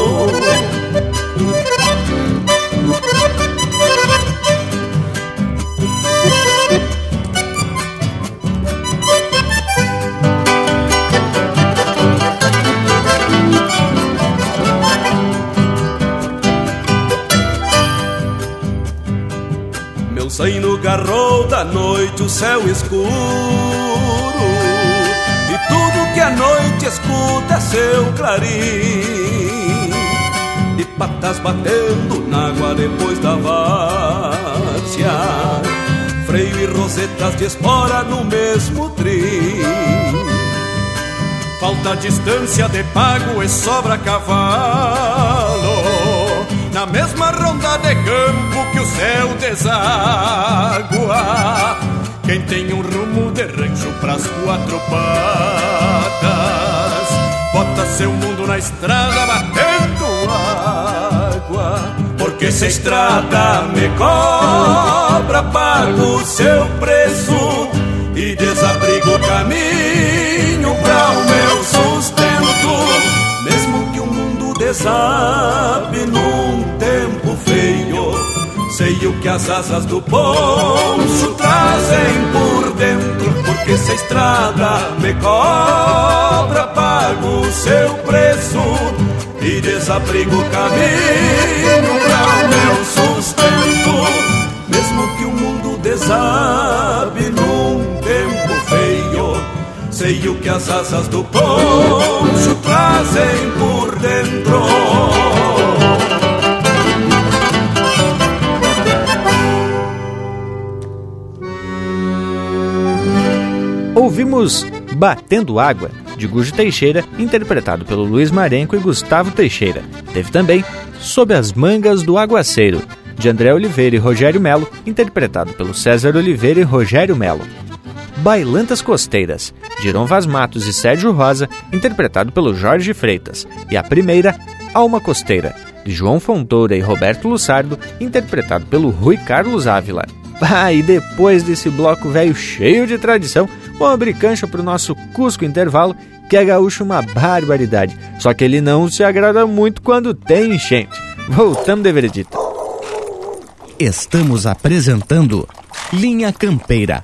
Speaker 8: Sai no garrou da noite o céu escuro. E tudo que a noite escuta é seu clarim. E patas batendo na água depois da várzea. Freio e rosetas de espora no mesmo trim. Falta distância de pago e sobra cavalo na mesma ronda de campo que o céu deságua. Quem tem um rumo de rancho pras quatro patas, bota seu mundo na estrada batendo água. Porque se a estrada me cobra, pago seu preço e desabrigo o caminho desabe num tempo feio, sei o que as asas do poncho trazem por dentro. Porque se a estrada me cobra, pago o seu preço e desabrigo o caminho pra o meu sustento. Mesmo que o mundo desabe sei o que as asas do poncho trazem por dentro.
Speaker 2: Ouvimos Batendo Água, de Gujo Teixeira, interpretado pelo Luiz Marenco e Gustavo Teixeira. Teve também Sob as Mangas do Aguaceiro, de André Oliveira e Rogério Melo, interpretado pelo César Oliveira e Rogério Melo. Bailantas Costeiras, de Iron Vaz Matos e Sérgio Rosa, interpretado pelo Jorge Freitas. E a primeira, Alma Costeira, de João Fontoura e Roberto Lussardo, interpretado pelo Rui Carlos Ávila. Ah, e depois desse bloco velho cheio de tradição, vamos abrir cancha para o nosso Cusco Intervalo, que é gaúcho uma barbaridade. Só que ele não se agrada muito quando tem enchente. Voltamos de veredita.
Speaker 15: Estamos apresentando Linha Campeira,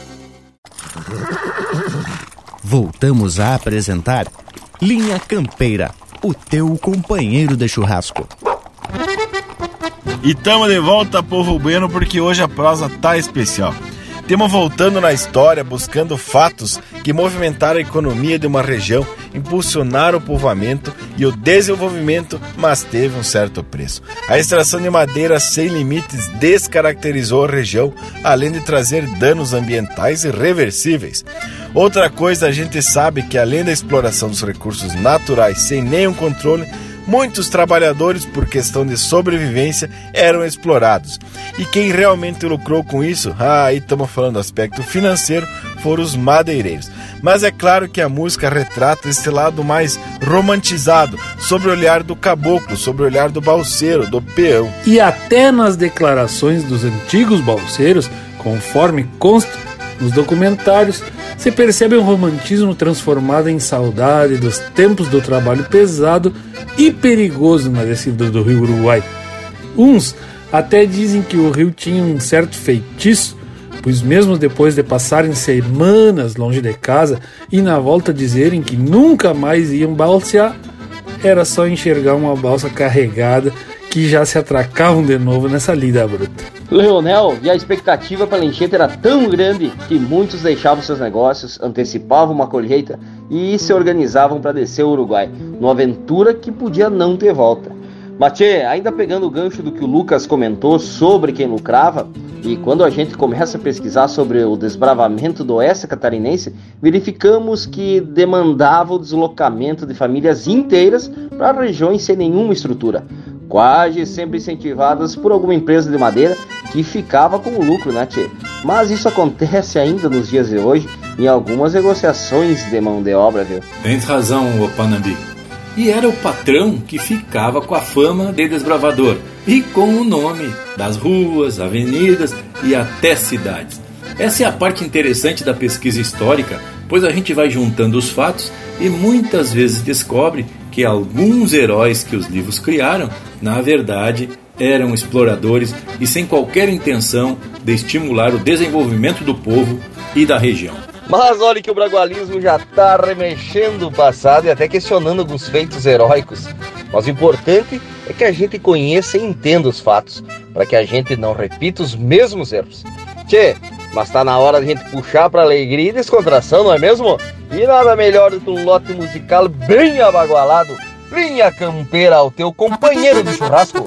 Speaker 15: Voltamos a apresentar Linha Campeira, o teu companheiro de churrasco.
Speaker 6: E tamo de volta, povo bueno, porque hoje a prosa tá especial. Temos voltando na história, buscando fatos que movimentaram a economia de uma região, impulsionaram o povoamento e o desenvolvimento, mas teve um certo preço. A extração de madeira sem limites descaracterizou a região, além de trazer danos ambientais irreversíveis. Outra coisa a gente sabe que além da exploração dos recursos naturais sem nenhum controle, muitos trabalhadores, por questão de sobrevivência, eram explorados. E quem realmente lucrou com isso, ah, aí estamos falando do aspecto financeiro, foram os madeireiros. Mas é claro que a música retrata esse lado mais romantizado, sobre o olhar do caboclo, sobre o olhar do balseiro, do peão.
Speaker 5: E até nas declarações dos antigos balseiros, conforme consta nos documentários, se percebe um romantismo transformado em saudade dos tempos do trabalho pesado e perigoso na descida do rio Uruguai. Uns até dizem que o rio tinha um certo feitiço, pois mesmo depois de passarem semanas longe de casa e na volta dizerem que nunca mais iam balsear, era só enxergar uma balsa carregada que já se atracavam de novo nessa lida bruta.
Speaker 4: Leonel, e a expectativa pela enchente era tão grande que muitos deixavam seus negócios, antecipavam uma colheita e se organizavam para descer o Uruguai, numa aventura que podia não ter volta. Matê, ainda pegando o gancho do que o Lucas comentou sobre quem lucrava, e quando a gente começa a pesquisar sobre o desbravamento do oeste catarinense, verificamos que demandava o deslocamento de famílias inteiras para regiões sem nenhuma estrutura quase sempre incentivadas por alguma empresa de madeira que ficava com o lucro, né, tchê? Mas isso acontece ainda nos dias de hoje em algumas negociações de mão de obra, viu?
Speaker 1: Tens razão, Panambi. E era o patrão que ficava com a fama de desbravador e com o nome das ruas, avenidas e até cidades. Essa é a parte interessante da pesquisa histórica, pois a gente vai juntando os fatos e muitas vezes descobre que alguns heróis que os livros criaram, na verdade, eram exploradores e sem qualquer intenção de estimular o desenvolvimento do povo e da região.
Speaker 4: Mas olha que o bragualismo já está remexendo o passado e até questionando alguns feitos heróicos. Mas o importante é que a gente conheça e entenda os fatos, para que a gente não repita os mesmos erros. Tchê, mas tá na hora de a gente puxar para alegria e descontração, não é mesmo? E nada melhor do que um lote musical bem abagualado. Linha Campeira ao teu companheiro de churrasco.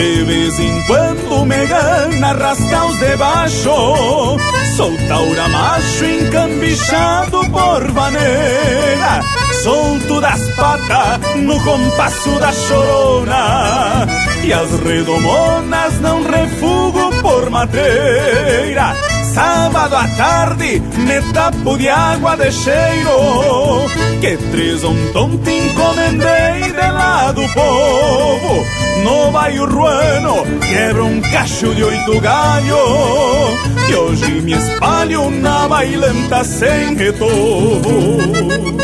Speaker 8: De vez em quando me gana rascar os de baixo. Sou taura macho encambichado por vaneira Solto das patas no compasso da chorona. E as redomonas não refugo por madeira Sábado à tarde me tapo de água de cheiro Que três um encomendei de lá do povo. No bairro ruano quebra um cacho de oito galho Que hoje me espalho na bailanta sem retorno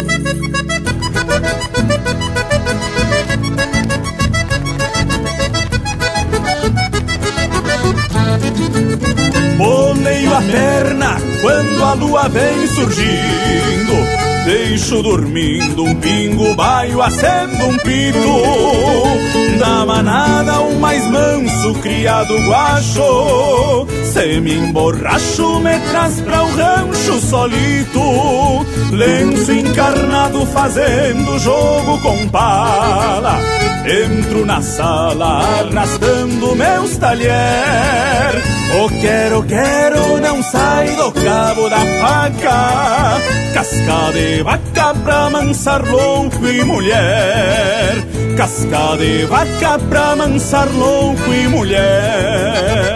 Speaker 8: Boleio a perna quando a lua vem surgindo. Deixo dormindo um pingo, baio, acendo um pito. Da manada o mais manso, criado guacho. Se me emborracho, me traz pra o rancho solito. Lenço encarnado fazendo jogo com pala Entro na sala arrastando meus talher. O quero, quero não sai do cabo da faca. Casca de vaca pra mansar louco e mulher. Casca de vaca pra mansar louco e mulher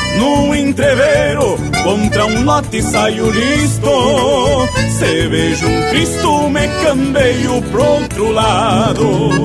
Speaker 8: no entreveiro, contra um lote saio listo. Se vejo um Cristo, me cambeio pro outro lado.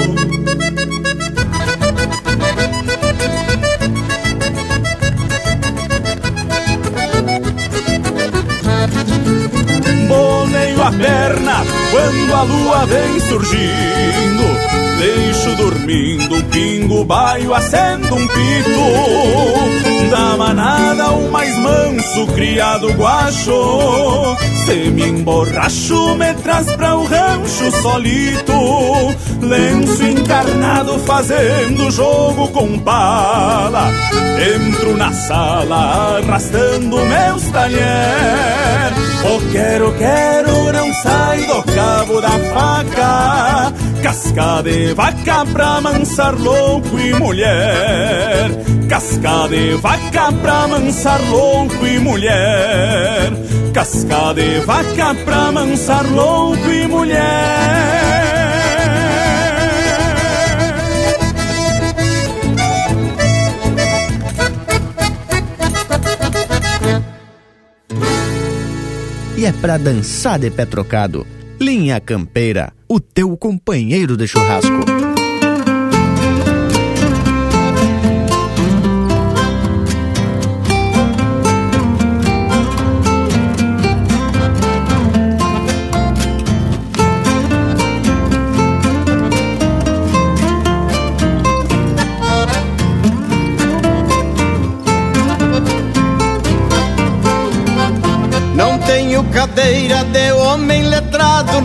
Speaker 8: A perna quando a lua vem surgindo Deixo dormindo um pingo baio, acendo um pito Da manada o mais manso, criado guacho Se me emborracho, me traz pra o rancho solito. Lenço encarnado fazendo jogo com pala Entro na sala arrastando meus talher. O quero, quero não sai do cabo da faca. Casca de vaca pra mansar louco e mulher. Casca de vaca pra mansar louco e mulher. Casca de vaca pra mansar louco e mulher.
Speaker 2: E é pra dançar de pé trocado. Linha Campeira, o teu companheiro de churrasco.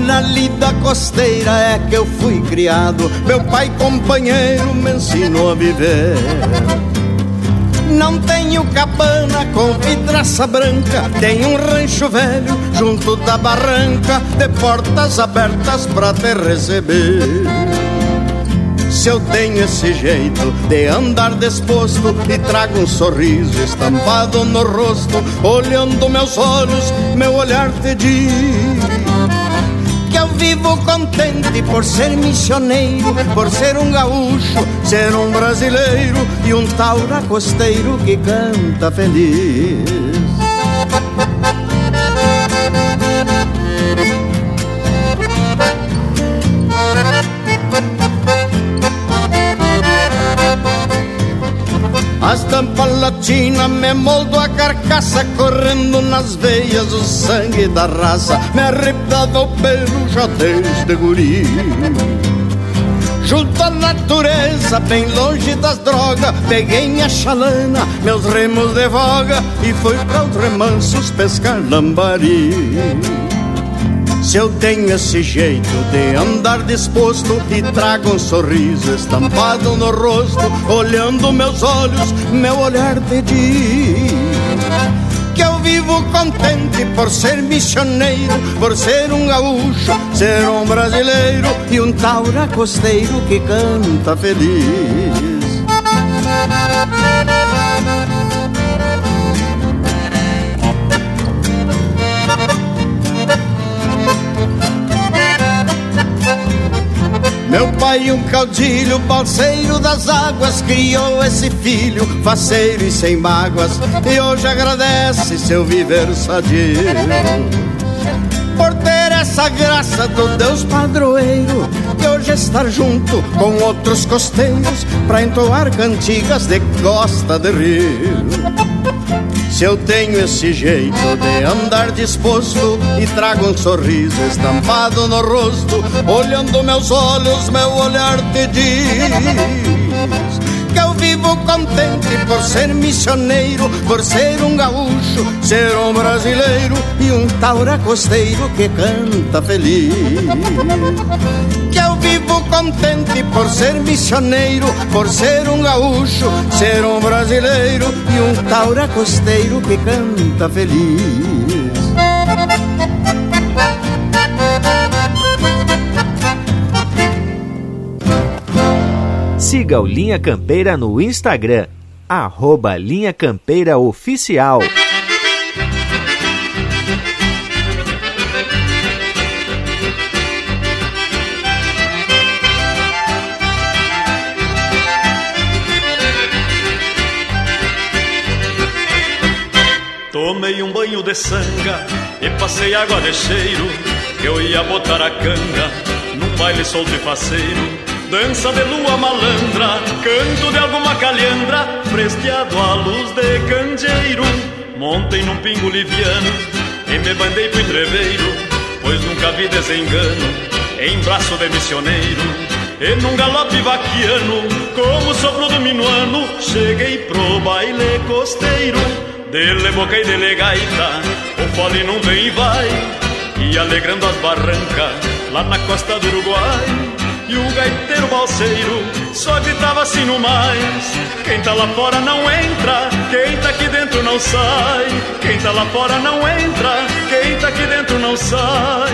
Speaker 17: Na lida costeira é que eu fui criado. Meu pai companheiro me ensinou a viver. Não tenho cabana com vidraça branca, tenho um rancho velho junto da barranca, de portas abertas pra te receber. Se eu tenho esse jeito de andar disposto e trago um sorriso estampado no rosto, olhando meus olhos, meu olhar te diz eu vivo contente por ser missioneiro, por ser um gaúcho, ser um brasileiro e um taura costeiro que canta feliz. A estampa latina me moldo a carcaça Correndo nas veias o sangue da raça. Me arrepiado o pelo já desde guri. Junto à natureza, bem longe das drogas Peguei minha chalana, meus remos de voga E fui para os remansos pescar lambari se eu tenho esse jeito de andar disposto e trago um sorriso estampado no rosto, olhando meus olhos, meu olhar diz que eu vivo contente por ser missioneiro, por ser um gaúcho, ser um brasileiro e um taura costeiro que canta feliz. Meu pai, um caudilho, balseiro das águas, criou esse filho, faceiro e sem mágoas, e hoje agradece seu viver sadio. Por ter essa graça do Deus padroeiro, e hoje estar junto com outros costeiros, pra entoar cantigas de costa de rio. Se eu tenho esse jeito de andar disposto e trago um sorriso estampado no rosto, olhando meus olhos, meu olhar te diz eu vivo contente por ser missioneiro, por ser um gaúcho, ser um brasileiro e um taura costeiro que canta feliz. Que eu vivo contente por ser missioneiro, por ser um gaúcho, ser um brasileiro e um taura costeiro que canta feliz.
Speaker 2: Siga o Linha Campeira no Instagram, arroba Linha Campeira Oficial.
Speaker 18: Tomei um banho de sanga e passei água de cheiro. Eu ia botar a canga num baile solto e faceiro. Dança de lua malandra, canto de alguma calhandra, fresteado à luz de candeeiro. Montei num pingo liviano e me bandei pro entreveiro, pois nunca vi desengano em braço de missioneiro. E num galope vaquiano, como sopro do minuano, cheguei pro baile costeiro. Dele boca e dele gaita, o fole não vem e vai, e alegrando as barrancas lá na costa do Uruguai. E o gaiteiro balseiro só gritava assim no mais: Quem tá lá fora não entra, quem tá aqui dentro não sai. Quem tá lá fora não entra, quem tá aqui dentro não sai.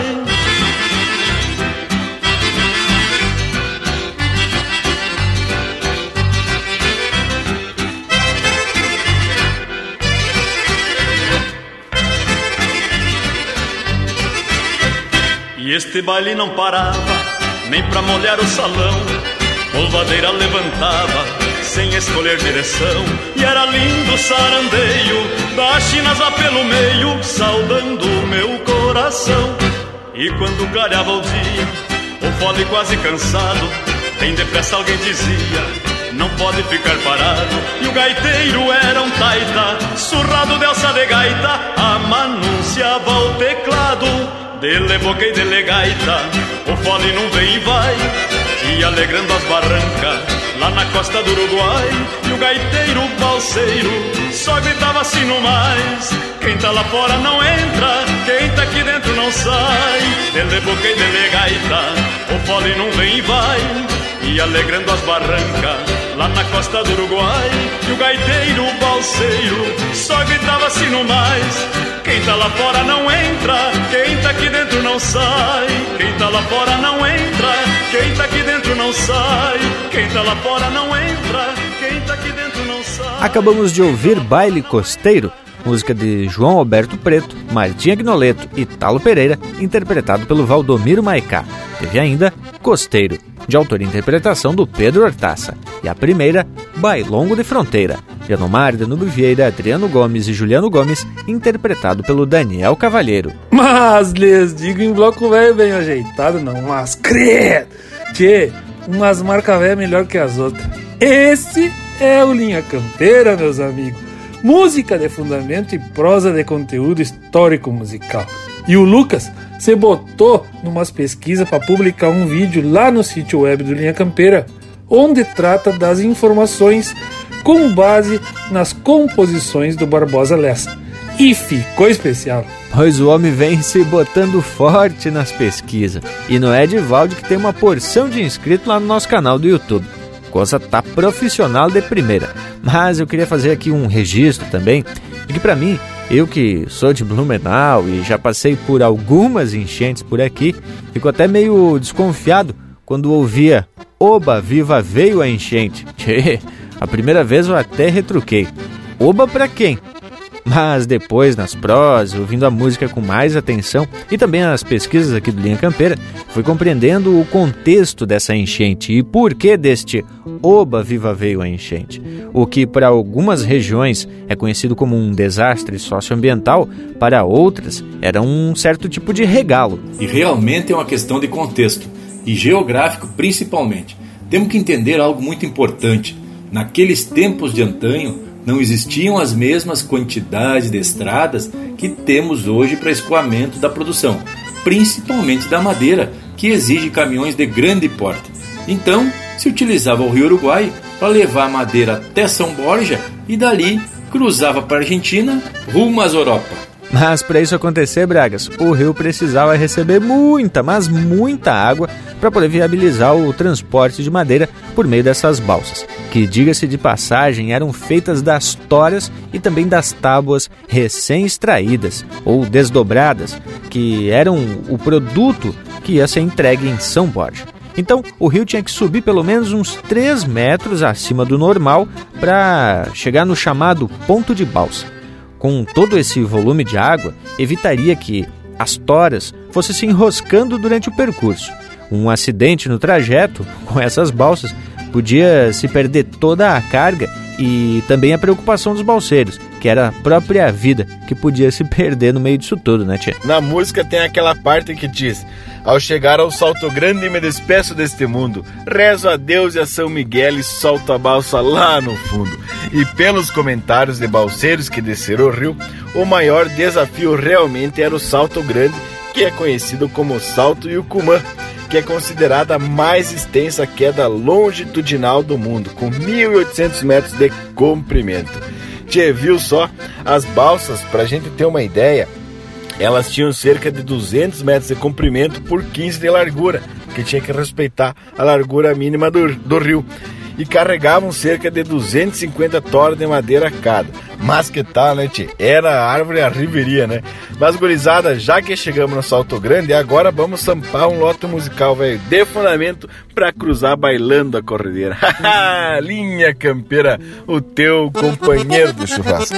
Speaker 18: E este baile não parava nem pra molhar o salão. Polvadeira levantava, sem escolher direção. E era lindo o sarandeio, chinas lá pelo meio, saudando o meu coração. E quando clareava o dia, o fole quase cansado, bem depressa alguém dizia. Não pode ficar parado E o gaiteiro era um taita Surrado de alça de gaita Amanunciava o teclado Dele boca e dele gaita o fole não vem e vai, e alegrando as barrancas, lá na costa do Uruguai. E o gaiteiro balseiro só gritava assim no mais: Quem tá lá fora não entra, quem tá aqui dentro não sai. Dele boca e dele gaita, o fole não vem e vai, e alegrando as barrancas, lá na costa do Uruguai. E o gaiteiro balseiro só gritava assim no mais: quem tá lá fora não entra, quem tá aqui dentro não sai. Quem tá lá fora não entra, quem tá aqui dentro não sai. Quem tá lá fora não entra, quem tá aqui dentro não sai.
Speaker 2: Acabamos de ouvir Baile Costeiro, música de João Alberto Preto, Martim Agnoleto e Talo Pereira, interpretado pelo Valdomiro Maicá. Teve ainda Costeiro, de autoria e interpretação do Pedro Hortaça. E a primeira, Bailongo de Fronteira, de Anomar, Danube Vieira, Adriano Gomes e Juliano Gomes, interpretado pelo Daniel Cavalheiro.
Speaker 5: Mas lhes digo em bloco velho bem ajeitado, não, mas credo! Tchê, umas marcas velhas melhor que as outras. Esse é o Linha Campeira, meus amigos. Música de fundamento e prosa de conteúdo histórico musical. E o Lucas se botou numas pesquisas para publicar um vídeo lá no sítio web do Linha Campeira, onde trata das informações com base nas composições do Barbosa Lessa. E ficou especial.
Speaker 2: Pois o homem vem se botando forte nas pesquisas. E não é Edivaldo que tem uma porção de inscritos lá no nosso canal do YouTube. Coisa tá profissional de primeira. Mas eu queria fazer aqui um registro também de que para mim, eu que sou de Blumenau e já passei por algumas enchentes por aqui, fico até meio desconfiado quando ouvia Oba, viva veio a enchente. Tchê, a primeira vez eu até retruquei. Oba para quem? Mas depois, nas prós, ouvindo a música com mais atenção e também as pesquisas aqui do Linha Campeira, fui compreendendo o contexto dessa enchente e por que deste Oba Viva Veio a Enchente. O que para algumas regiões é conhecido como um desastre socioambiental, para outras era um certo tipo de regalo.
Speaker 1: E realmente é uma questão de contexto, e geográfico principalmente. Temos que entender algo muito importante Naqueles tempos de antanho, não existiam as mesmas quantidades de estradas que temos hoje para escoamento da produção, principalmente da madeira, que exige caminhões de grande porte. Então, se utilizava o rio Uruguai para levar madeira até São Borja e dali cruzava para Argentina rumo às Europa.
Speaker 2: Mas para isso acontecer, Bragas, o rio precisava receber muita, mas muita água para poder viabilizar o transporte de madeira por meio dessas balsas, que, diga-se de passagem, eram feitas das toras e também das tábuas recém-extraídas ou desdobradas, que eram o produto que ia ser entregue em São Borja. Então, o rio tinha que subir pelo menos uns 3 metros acima do normal para chegar no chamado ponto de balsa com todo esse volume de água, evitaria que as toras fossem se enroscando durante o percurso. Um acidente no trajeto com essas balsas podia se perder toda a carga e também a preocupação dos balseiros, que era a própria vida que podia se perder no meio disso tudo, né, tia?
Speaker 6: Na música tem aquela parte que diz: Ao chegar ao Salto Grande me despeço deste mundo, rezo a Deus e a São Miguel e solto a balsa lá no fundo. E pelos comentários de balseiros que desceram o rio, o maior desafio realmente era o Salto Grande, que é conhecido como Salto Yucumã que é considerada a mais extensa queda longitudinal do mundo, com 1.800 metros de comprimento. Tchê, viu só? As balsas, para a gente ter uma ideia, elas tinham cerca de 200 metros de comprimento por 15 de largura, que tinha que respeitar a largura mínima do, do rio e carregavam cerca de 250 toras de madeira cada. Mas que tal, né, tchê? Era a árvore a riveria, né? Mas, gurizada, já que chegamos no Salto Grande, agora vamos sampar um lote musical, velho, de fundamento pra cruzar bailando a corredeira. Linha Campeira, o teu companheiro de churrasco.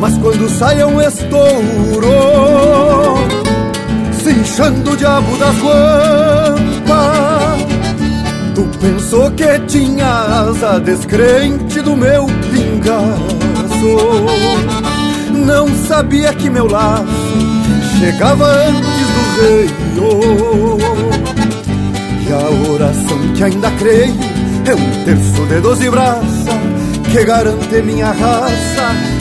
Speaker 7: mas quando sai é um estouro Se inchando o diabo das guampas. Tu pensou que tinha asa descrente do meu pingaço. Não sabia que meu laço chegava antes do rei E a oração que ainda creio é um terço de doze braças que garante minha raça,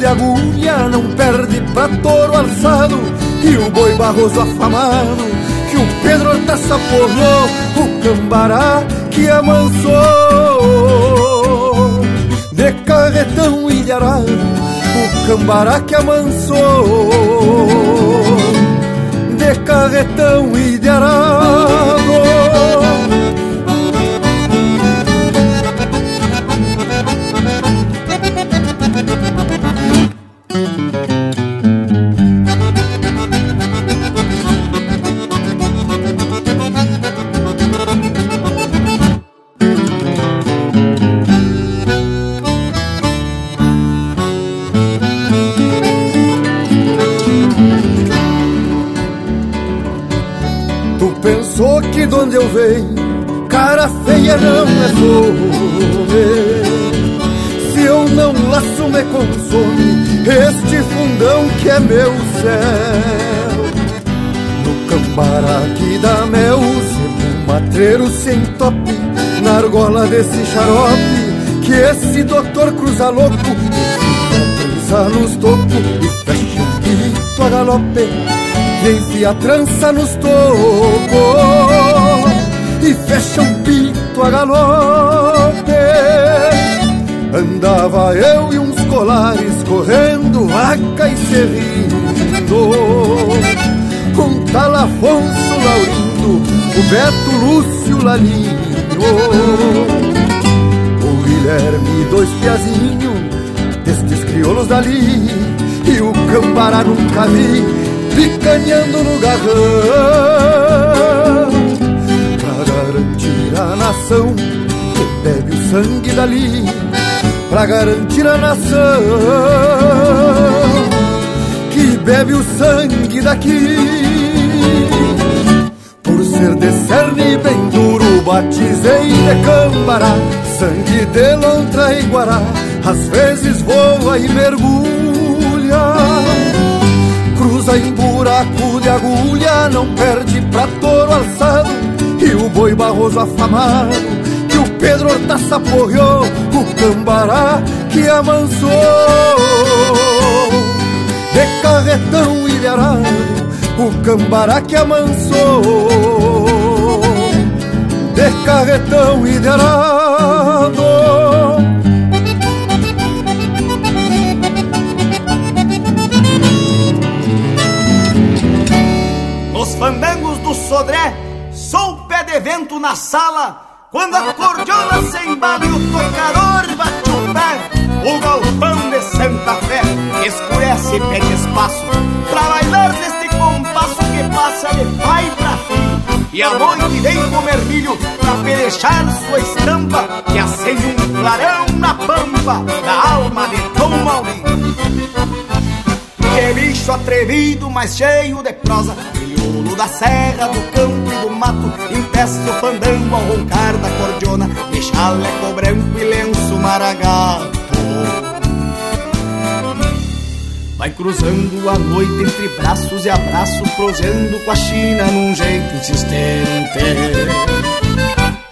Speaker 7: de agulha, não perde pra touro alçado, e o boi barroso afamado, que o Pedro Hortaça porrou, o cambará que amansou, de carretão e de arado, o cambará que amansou, de carretão e desse xarope, que esse doutor cruza louco, trança nos tocos e fecha o pito a galope e enfia a trança nos tocos e fecha um pito a galope. Andava eu e uns colares correndo vaca e serrindo. Com tal Afonso Laurindo, o Beto Lúcio Lalinho. O Guilherme, dois piazinhos destes crioulos dali. E o Cambará nunca vi picanhando no garrão garantir a nação que bebe o sangue dali, pra garantir a nação que bebe o sangue daqui. Por ser de cerne bem duro, batizei de cambará, sangue de lontra e guará, às vezes voa e mergulha. Cruza em buraco de agulha, não perde pra touro alçado e o boi barroso afamado Que o Pedro Hortaça porreou O cambará que amansou De carretão e de arado O cambará que amansou De carretão de arado
Speaker 19: Nos fandangos do Sodré Sou pé de vento na sala. Quando a cordiona se embala e o tocador bate o pé O galpão de Santa Fé escurece e pede espaço Pra bailar neste compasso que passa de pai E a noite vem comer milho pra pelechar sua estampa Que acende um clarão na pampa da alma de Tom Maurinho. Que bicho atrevido, mas cheio de prosa crioulo da serra, do campo e do mato Empeça o fandango ao roncar da cordiona De chaleco branco e lenço maragato Vai cruzando a noite entre braços e abraços Prosendo com a China num jeito insistente.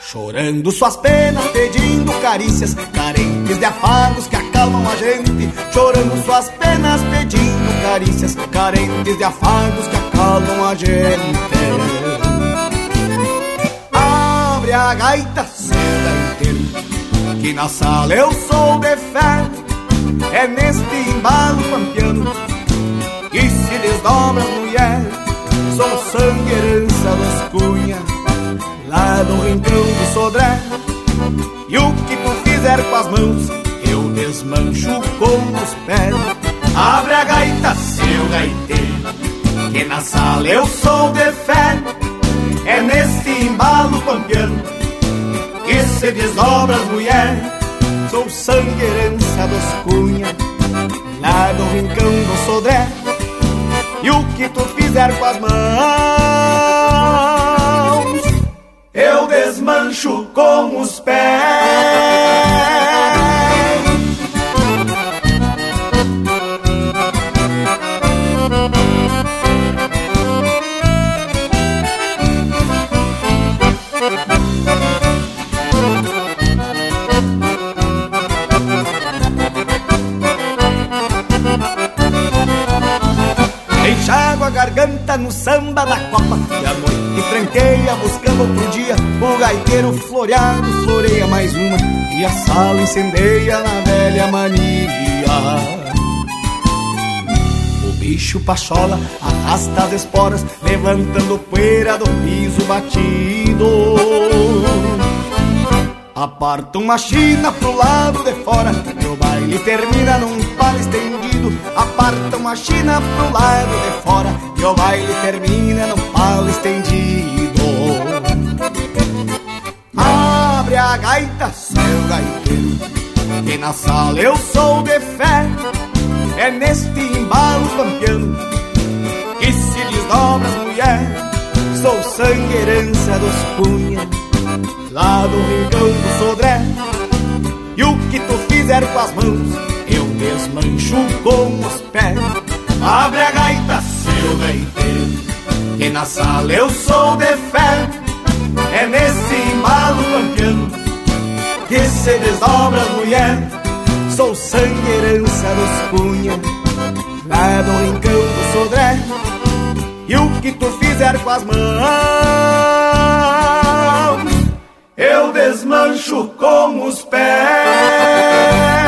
Speaker 19: Chorando suas penas, pedindo carícias Carentes de afagos que acalmam a gente. Chorando suas penas, pedindo carícias Carentes de afagos que acalmam a gente. Abre a gaita, seu gaiteiro Que na sala eu sou de É neste embalo pampiano Que se desdobra a mulher Sou sangue herança das cunhas lá no rincão do Sodré. E o que tu fizer com as mãos, eu desmancho com os pés. Abre a gaita, seu gaiteiro, que na sala eu sou de fé. É neste embalo pampiano que se desdobra as mulheres. Sou sangue herança dos cunha, lá no rincão do Sodré. E o que tu fizer com as mãos eu desmancho com os pés. Enxago a garganta no samba da copa. E a noite tranqueia buscando outro dia O gaiteiro floreado floreia mais uma. E a sala incendeia na velha mania. O bicho pachola arrasta as esporas Levantando poeira do piso batido. Aparta uma china pro lado de fora E o baile termina num pau estendido Aparta uma china pro lado de fora E o baile termina num pau estendido. Abre a gaita, seu gaiteiro Que na sala eu sou de fé. É neste embalo pampiano Que se desdobra as mulheres Sou sangue herança dos cunha lá do rincão do Sodré. E o que tu fizer com as mãos, eu desmancho com os pés. Abre a gaita, seu gaiteiro, que na sala eu sou de fé. É nesse embalo pampiano que se desdobra a mulher. Sou sangue herança dos cunha, lá do rincão do Sodré. E o que tu fizer com as mãos eu desmancho com os pés.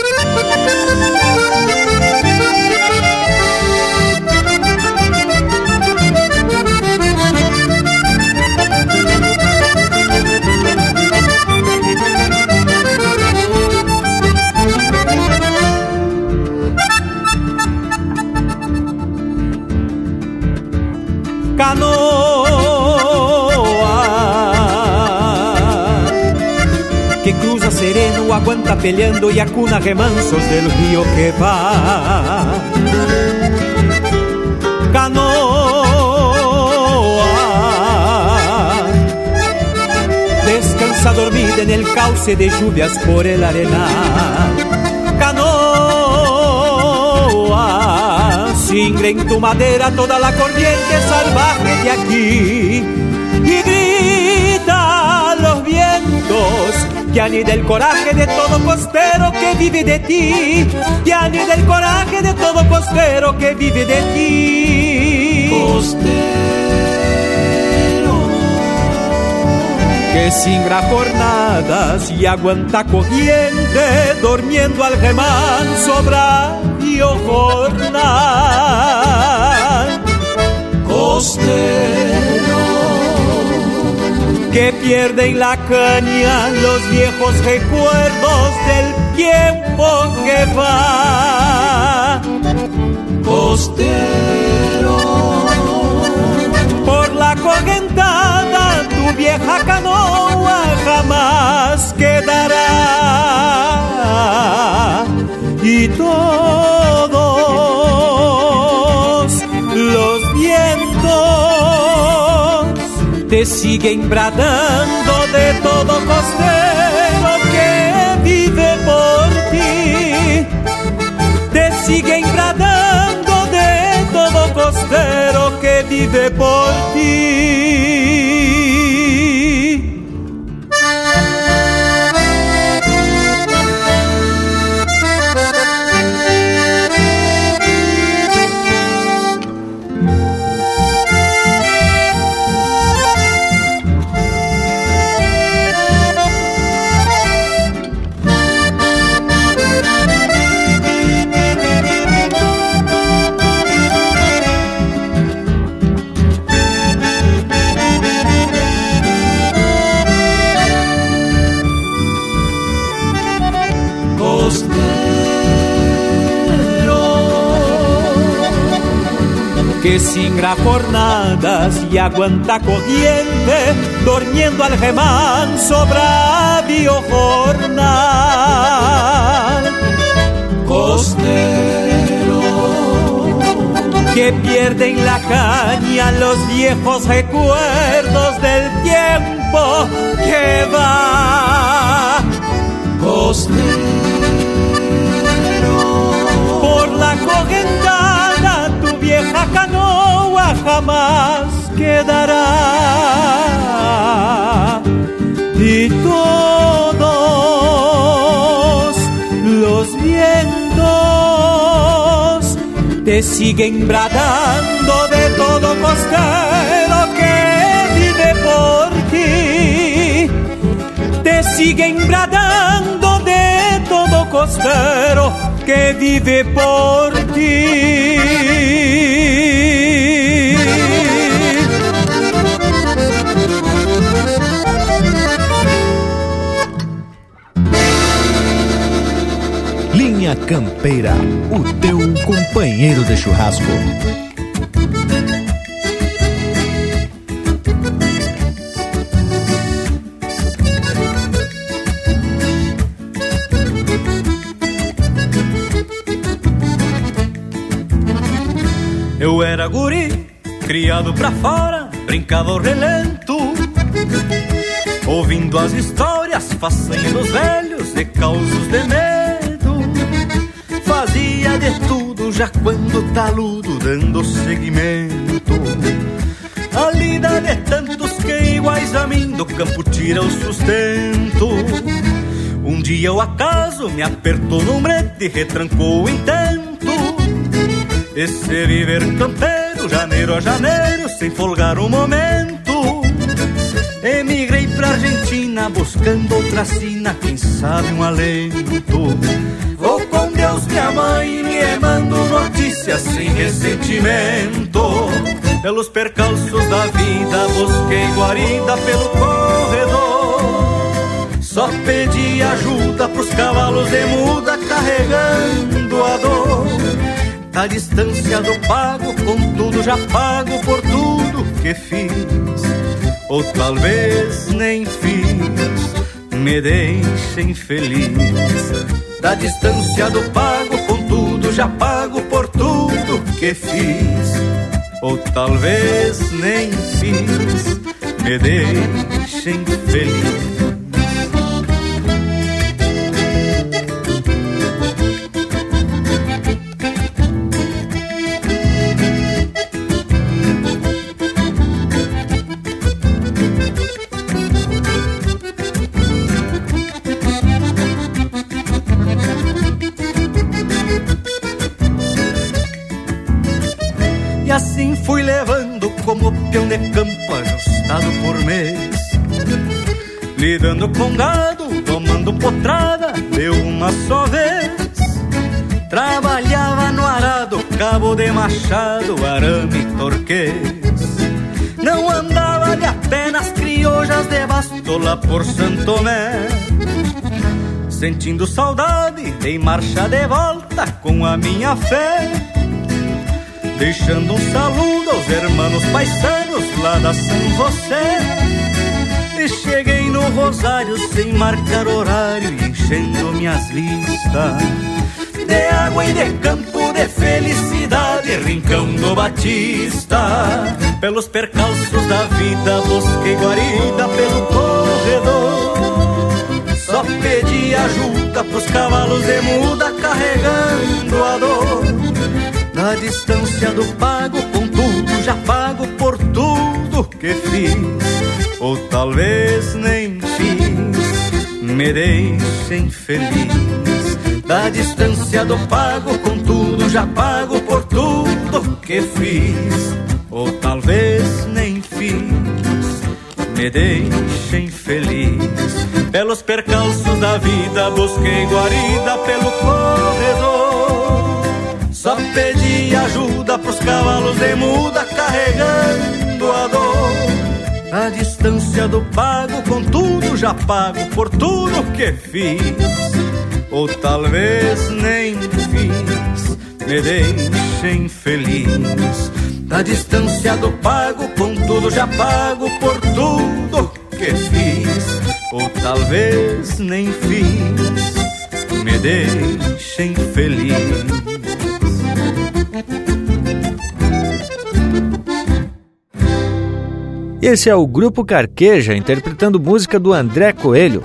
Speaker 20: Peleando y acuna remansos del río que va. Canoa descansa dormida en el cauce de lluvias por el arenal. Canoa singre en tu madera toda la corriente salvaje de aquí y grita los vientos ya ni del coraje de todo costero que vive de ti, ya ni del coraje de todo costero que vive de ti.
Speaker 21: Costero.
Speaker 20: Que singra jornadas y aguanta corriente, durmiendo al remanso y jornal.
Speaker 21: Costero
Speaker 20: que pierden la caña los viejos recuerdos del tiempo que va.
Speaker 21: Costero.
Speaker 20: Por la correntada tu vieja canoa jamás quedará. Y todos te siguen bradando de todo costero que vive por ti. Te siguen bradando de todo costero que vive por ti. Que singra jornadas y aguanta corriente, durmiendo al remanso bravio jornal.
Speaker 21: Costero,
Speaker 20: que pierden la caña los viejos recuerdos del tiempo que va.
Speaker 21: Costero,
Speaker 20: por la correntada tu vieja canoa jamás quedará. Y todos los vientos te siguen bradando de todo costero que vive por ti. Te siguen bradando de todo costero que vive por ti.
Speaker 2: Linha Campeira, o teu companheiro de churrasco.
Speaker 20: Eu era guri, criado pra fora, brincava ao relento. Ouvindo as histórias, façanhas dos velhos, de causos de medo. De tudo já quando taludo, dando seguimento. A lida de tantos que iguais a mim do campo tira o sustento. Um
Speaker 12: dia o acaso me apertou no brete retrancou o intento de se viver campeiro, janeiro a janeiro, sem folgar um momento. Emigrei pra Argentina buscando outra sina, quem sabe um alento. Deus, minha mãe, me mando notícias sem ressentimento. Pelos percalços da vida, busquei guarida pelo corredor. Só pedi ajuda pros cavalos de muda carregando a dor. Da distância do pago, contudo já pago por tudo que fiz. Ou talvez nem fiz, me deixem feliz. Da distância do pago, contudo já pago por tudo que fiz ou talvez nem fiz, me deixem feliz. Lidando com gado, tomando potrada, deu uma só vez. Trabalhava no arado, cabo de machado, arame torquês. Não andava de apenas criojas de bastola por Santo Tomé. Sentindo saudade, dei marcha de volta com a minha fé. Deixando um saludo aos hermanos paisanos lá da São José. Cheguei no Rosário sem marcar horário enchendo minhas listas de água e de campo de felicidade, rincão do Batista. Pelos percalços da vida busquei guarida pelo corredor. Só pedi ajuda pros cavalos de muda carregando a dor. Na distância do pago, com tudo já pago por tudo que fiz ou talvez nem fiz, me deixem feliz. Da distância do pago, contudo já pago por tudo que fiz, ou talvez nem fiz, me deixem feliz. Pelos percalços da vida busquei guarida pelo corredor. Só pedi ajuda pros cavalos de muda carregando a dor a distância do pago, contudo já pago por tudo que fiz. Ou talvez nem fiz, me deixem feliz. Da distância do pago, contudo já pago por tudo que fiz. Ou talvez nem fiz, me deixem feliz.
Speaker 2: Esse é o Grupo Carqueja interpretando música do André Coelho,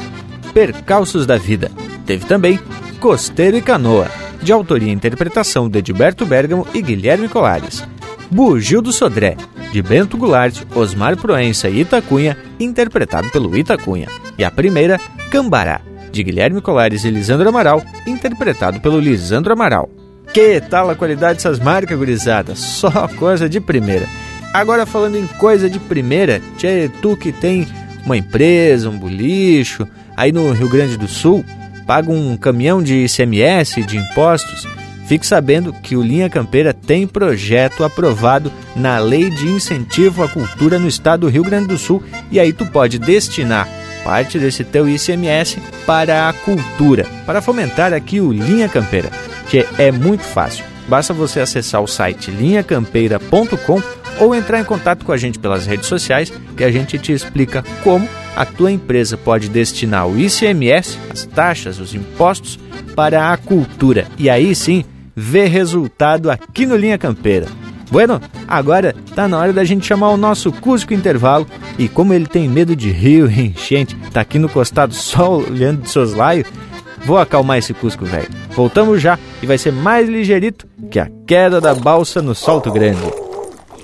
Speaker 2: Percalços da Vida. Teve também Costeiro e Canoa, de autoria e interpretação de Edilberto Bergamo e Guilherme Colares. Bugio do Sodré, de Bento Goulart, Osmar Proença e Itacunha, interpretado pelo Itacunha. E a primeira, Cambará, de Guilherme Colares e Lisandro Amaral, interpretado pelo Lisandro Amaral. Que tal a qualidade dessas marcas, gurizadas? Só coisa de primeira. Agora falando em coisa de primeira, tchê, tu que tem uma empresa, um bolicho, aí no Rio Grande do Sul, paga um caminhão de ICMS, de impostos, fique sabendo que o Linha Campeira tem projeto aprovado na Lei de Incentivo à Cultura no estado do Rio Grande do Sul e aí tu pode destinar parte desse teu ICMS para a cultura, para fomentar aqui o Linha Campeira, que é muito fácil. Basta você acessar o site linhacampeira.com ou entrar em contato com a gente pelas redes sociais que a gente te explica como a tua empresa pode destinar o ICMS, as taxas, os impostos para a cultura e aí sim ver resultado aqui no Linha Campeira. Bueno, agora tá na hora da gente chamar o nosso Cusco Intervalo e como ele tem medo de rio e enchente, tá aqui no costado só olhando de soslaio, vou acalmar esse Cusco velho. Voltamos já e vai ser mais ligeirito que a queda da balsa no Salto Grande.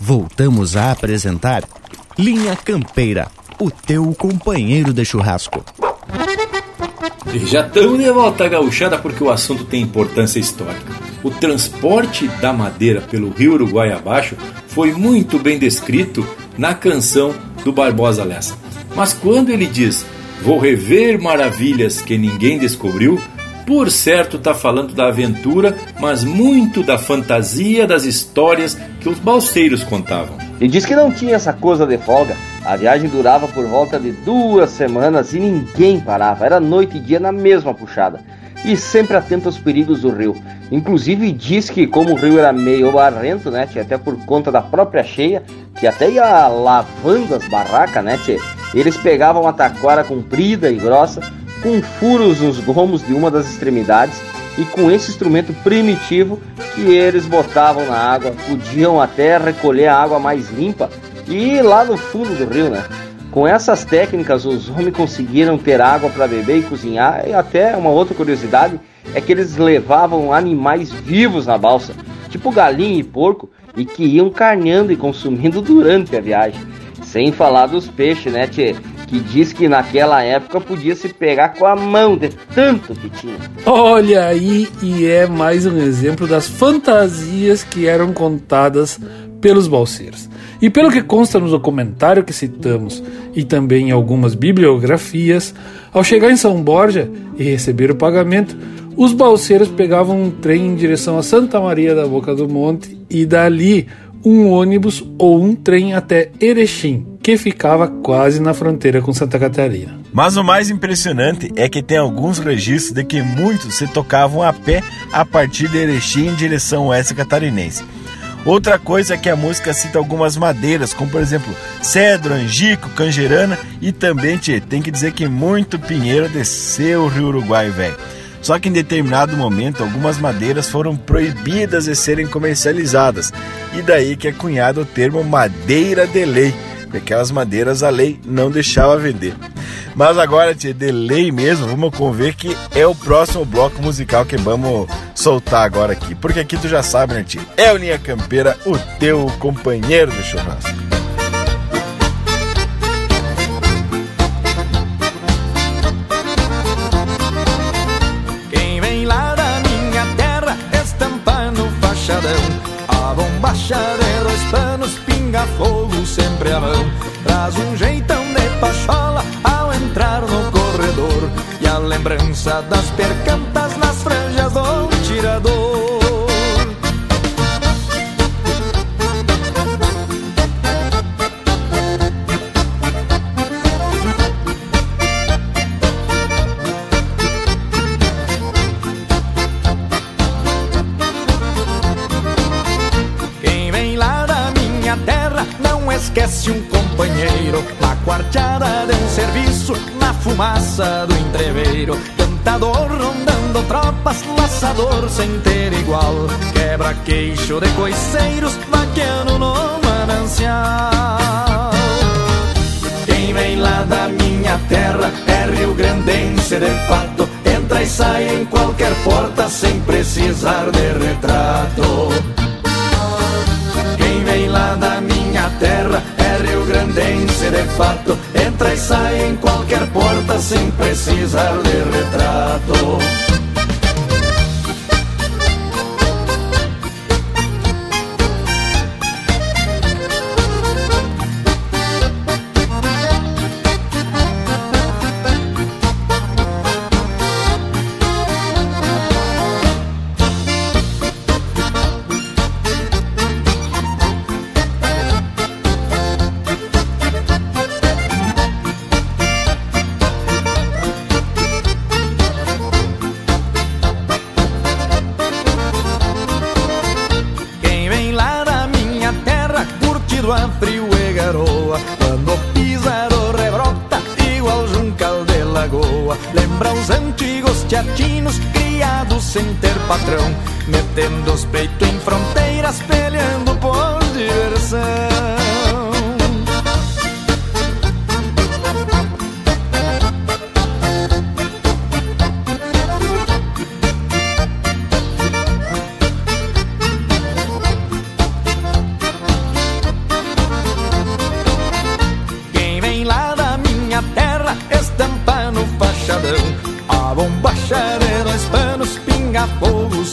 Speaker 15: Voltamos a apresentar Linha Campeira, o teu companheiro de churrasco.
Speaker 1: Já estamos de volta gauchada porque o assunto tem importância histórica. O transporte da madeira pelo rio Uruguai abaixo foi muito bem descrito na canção do Barbosa Lessa. Mas quando ele diz Vou rever maravilhas que ninguém descobriu, por certo está falando da aventura, mas muito da fantasia das histórias que os balseiros contavam.
Speaker 4: E diz que não tinha essa coisa de folga. A viagem durava por volta de duas semanas e ninguém parava. Era noite e dia na mesma puxada. E sempre atento aos perigos do rio. Inclusive diz que como o rio era meio barrento, né, até por conta da própria cheia, que até ia lavando as barracas, né, eles pegavam uma taquara comprida e grossa, com furos nos gomos de uma das extremidades, e com esse instrumento primitivo que eles botavam na água, podiam até recolher a água mais limpa e ir lá no fundo do rio, né? Com essas técnicas, os homens conseguiram ter água para beber e cozinhar, e até uma outra curiosidade é que eles levavam animais vivos na balsa, tipo galinha e porco, e que iam carneando e consumindo durante a viagem. Sem falar dos peixes, né, tchê? Que diz que naquela época podia se pegar com a mão de tanto que tinha.
Speaker 5: Olha aí, e é mais um exemplo das fantasias que eram contadas pelos balseiros. E pelo que consta no documentário que citamos e também em algumas bibliografias, ao chegar em São Borja e receber o pagamento, os balseiros pegavam um trem em direção a Santa Maria da Boca do Monte e dali um ônibus ou um trem até Erechim, que ficava quase na fronteira com Santa Catarina.
Speaker 6: Mas o mais impressionante é que tem alguns registros de que muitos se tocavam a pé a partir de Erechim em direção oeste catarinense. Outra coisa é que a música cita algumas madeiras, como por exemplo cedro, angico, canjerana e também tchê, tem que dizer que muito pinheiro desceu o Rio Uruguai, velho. Só que em determinado momento algumas madeiras foram proibidas de serem comercializadas e daí que é cunhado o termo madeira de lei, aquelas madeiras a lei não deixava vender. Mas agora, de lei mesmo, vamos conver que é o próximo bloco musical que vamos soltar agora aqui. Porque aqui tu já sabe, né, tchê? É o Linha Campeira, o teu companheiro de churrasco.
Speaker 22: Quem vem lá da minha terra, estampa no fachadão. A bombacha de dois panos, pinga fogo sempre à mão. Traz um jeitão de pachola ao entrar no corredor. E a lembrança das percantas nas franjas do tirador. Esquece um companheiro Na quarteada de um serviço, na fumaça do entreveiro. Cantador rondando tropas, laçador sem ter igual. Quebra-queixo de coiceiros, vaqueano no manancial. Quem vem lá da minha terra é Rio Grandense de fato. Entra e sai em qualquer porta sem precisar de retrato minha terra é Rio Grandense de fato. Entra e sai em qualquer porta sem precisar de retrato. Patrão, metendo os peitos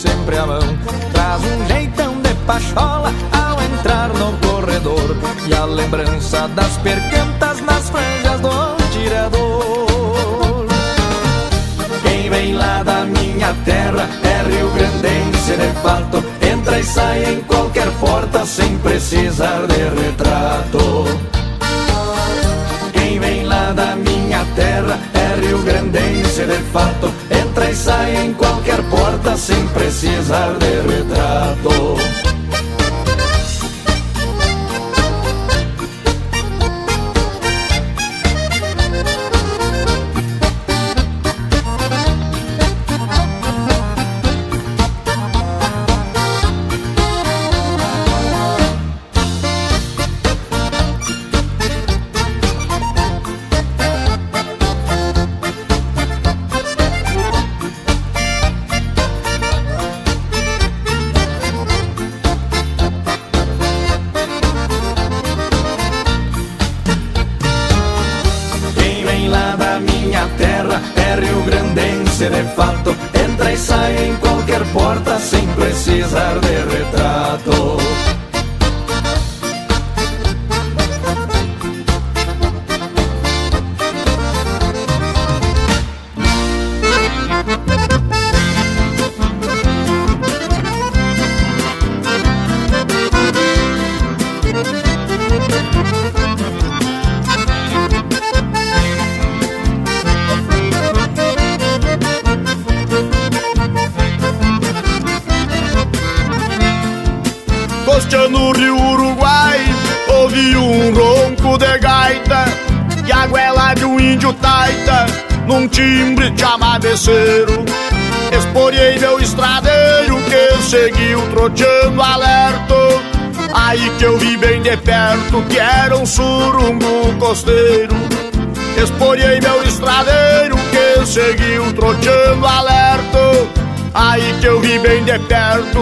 Speaker 22: sempre a mão. Traz um jeitão de pachola ao entrar no corredor. E a lembrança das percantas nas franjas do tirador. Quem vem lá da minha terra é Rio Grandense de fato. Entra e sai em qualquer porta sem precisar de retrato. Quem vem lá da minha terra é Rio Grandense de fato entra e sai em qualquer porta sem precisar de retrato.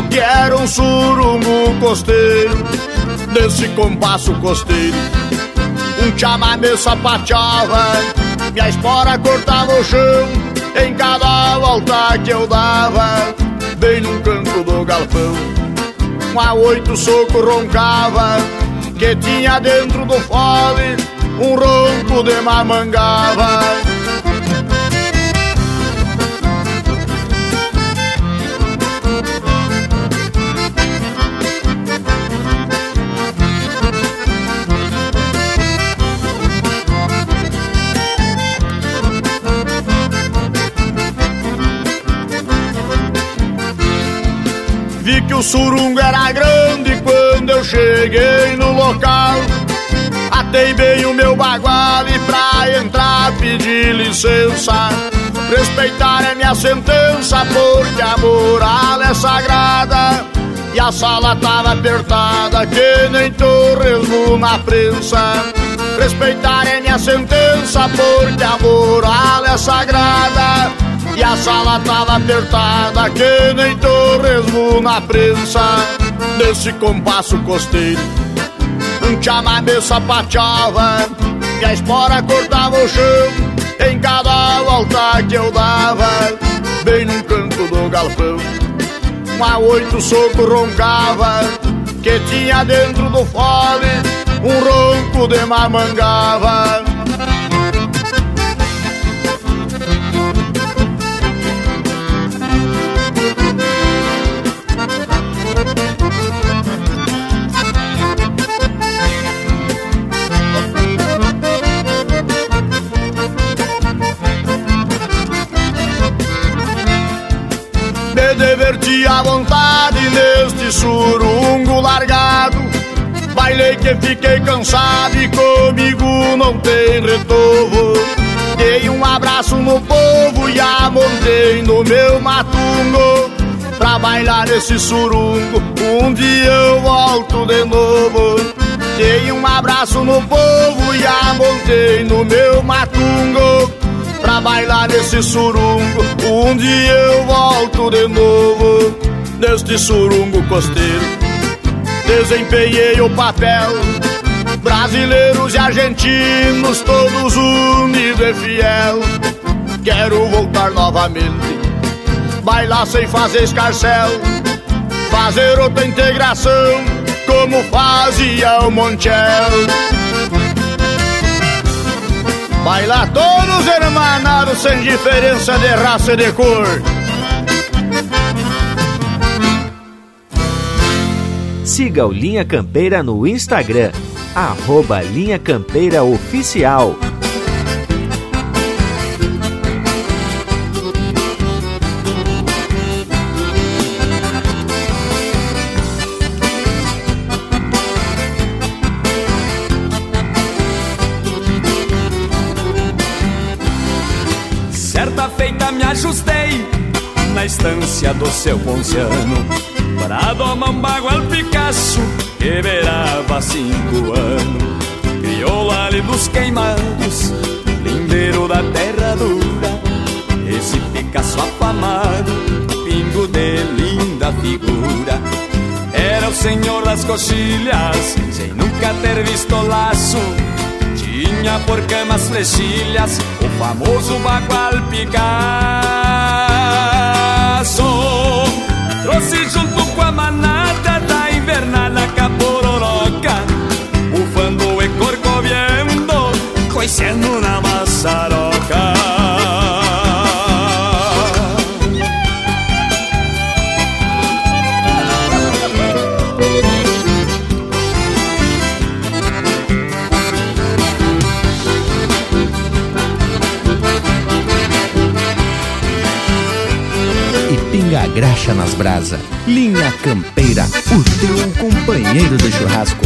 Speaker 23: Que era um surungo costeiro. Nesse compasso costeiro Um chamamé sapateava. Minha espora cortava o chão Em cada volta que eu dava. Bem num canto do galpão Um a oito soco roncava. Que tinha dentro do fole Um ronco de mamangava o surungo era grande quando eu cheguei no local. Atei bem o meu bagual e pra entrar pedi licença. Respeitar é minha sentença, porque a moral é sagrada. E a sala tava apertada, que nem torresmo na prensa. Respeitar é minha sentença, porque a moral é sagrada. E a sala tava apertada que nem torresmo na prensa. Nesse compasso costeiro Um chamamé sapateava E a espora cortava o chão. Em cada volta que eu dava Bem num canto do galpão. Um a oito soco roncava Que tinha dentro do fole Um ronco de mamangava diverti à vontade neste surungo largado. Trabalhei que fiquei cansado e comigo não tem retorno. Dei um abraço no povo e a montei no meu matungo Pra bailar nesse surungo, um dia eu volto de novo Dei um abraço no povo e a montei no meu matungo Pra bailar nesse surungo, um dia eu volto de novo Neste surungo costeiro Desempenhei o papel Brasileiros e argentinos, todos unidos e fiel. Quero voltar novamente, bailar sem fazer escarcel, fazer outra integração, como fazia o Montiel. Bailar todos hermanados, sem diferença de raça e de cor.
Speaker 2: Siga o Linha Campeira no Instagram arroba Linha Campeira Oficial.
Speaker 24: Estância do seu ponciano Pra domar um bagual Picasso que beirava cinco anos. Criou ali dos queimados, lindeiro da terra dura. Esse Picasso afamado, pingo de linda figura. Era o senhor das coxilhas, sem nunca ter visto laço. Tinha por camas flechilhas, o famoso bagual Picasso Trouxe junto com a manada da invernada capororoca Bufando e corcoviando, coiceando na maçaroca
Speaker 15: graxa nas brasa. Linha Campeira, o teu companheiro de churrasco.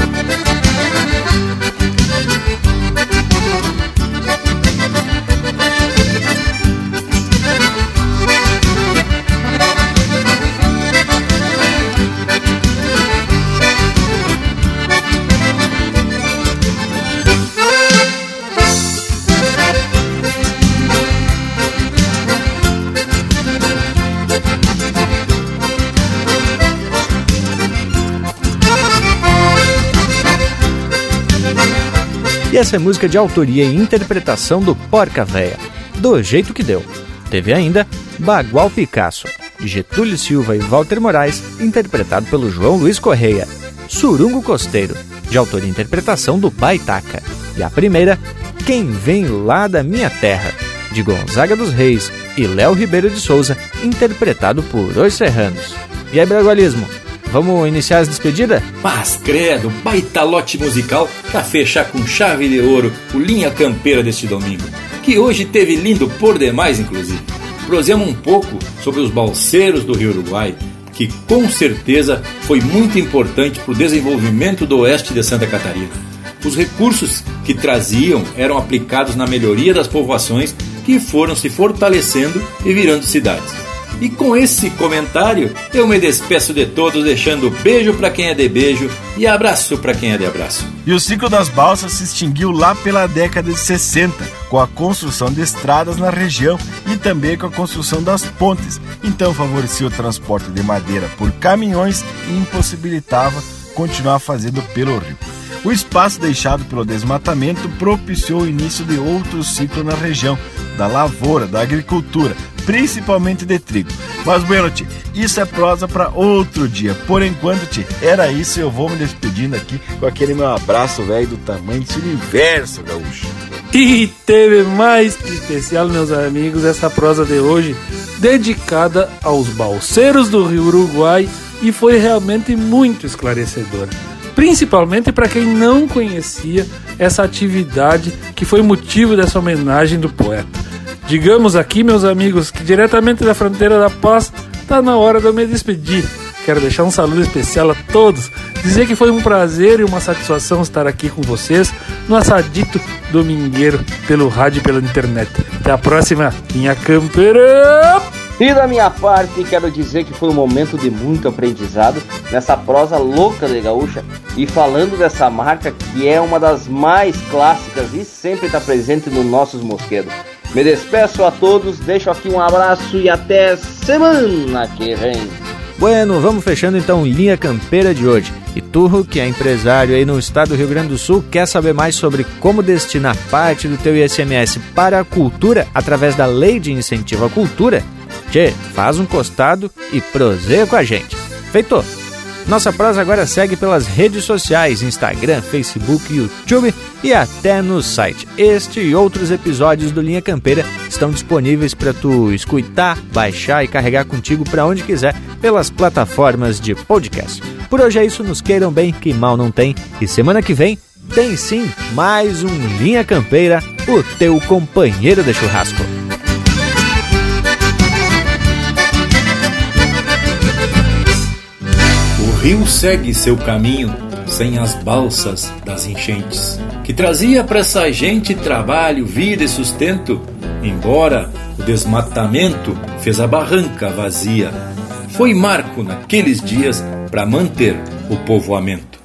Speaker 2: E essa é música de autoria e interpretação do Porca Véia, do jeito que deu. Teve ainda Bagual Picasso, de Getúlio Silva e Walter Moraes, interpretado pelo João Luiz Correia. Surungo Costeiro, de autoria e interpretação do Baitaca. E a primeira, Quem Vem Lá da Minha Terra, de Gonzaga dos Reis e Léo Ribeiro de Souza, interpretado por Os Serranos. E aí, Bragualismo, vamos iniciar as despedidas?
Speaker 1: Mas credo, baita lote musical pra fechar com chave de ouro o Linha Campeira deste domingo, que hoje teve lindo por demais, inclusive. Prosemos um pouco sobre os balseiros do Rio Uruguai, que com certeza foi muito importante para o desenvolvimento do oeste de Santa Catarina. Os recursos que traziam eram aplicados na melhoria das povoações que foram se fortalecendo e virando cidades. E com esse comentário, eu me despeço de todos, deixando beijo para quem é de beijo e abraço para quem é de abraço.
Speaker 6: E o ciclo das balsas se extinguiu lá pela década de 60, com a construção de estradas na região e também com a construção das pontes. Então favorecia o transporte de madeira por caminhões e impossibilitava continuar fazendo pelo rio. O espaço deixado pelo desmatamento propiciou o início de outro ciclo na região, da lavoura, da agricultura, principalmente de trigo. Mas, bueno, tio, isso é prosa para outro dia. Por enquanto, tio, era isso. Eu vou me despedindo aqui com aquele meu abraço, velho, do tamanho desse universo, gaúcho.
Speaker 5: E teve mais que especial, meus amigos, essa prosa de hoje dedicada aos balseiros do Rio Uruguai e foi realmente muito esclarecedora. Principalmente para quem não conhecia essa atividade que foi motivo dessa homenagem do poeta. Digamos aqui, meus amigos, que diretamente da fronteira da paz está na hora de eu me despedir. quero deixar um saludo especial a todos. Dizer que foi um prazer e uma satisfação estar aqui com vocês no assadito domingueiro pelo rádio e pela internet. Até a próxima, minha campeira!
Speaker 4: E da minha parte, quero dizer que foi um momento de muito aprendizado nessa prosa louca de gaúcha e falando dessa marca que é uma das mais clássicas e sempre está presente nos nossos mosquedos. Me despeço a todos, deixo aqui um abraço e até semana que vem.
Speaker 2: Bueno, vamos fechando então linha campeira de hoje. E tu, que é empresário aí no estado do Rio Grande do Sul, quer saber mais sobre como destinar parte do teu ICMS para a cultura através da Lei de Incentivo à Cultura? Tchê, faz um costado e proseia com a gente. Feito! Nossa prosa agora segue pelas redes sociais, Instagram, Facebook, YouTube e até no site. Este e outros episódios do Linha Campeira estão disponíveis para tu escutar, baixar e carregar contigo para onde quiser pelas plataformas de podcast. Por hoje é isso, nos queiram bem, que mal não tem. E semana que vem tem sim mais um Linha Campeira, o teu companheiro de churrasco.
Speaker 1: Rio segue seu caminho sem as balsas das enchentes, que trazia para essa gente trabalho, vida e sustento, embora o desmatamento fez a barranca vazia. Foi marco naqueles dias para manter o povoamento.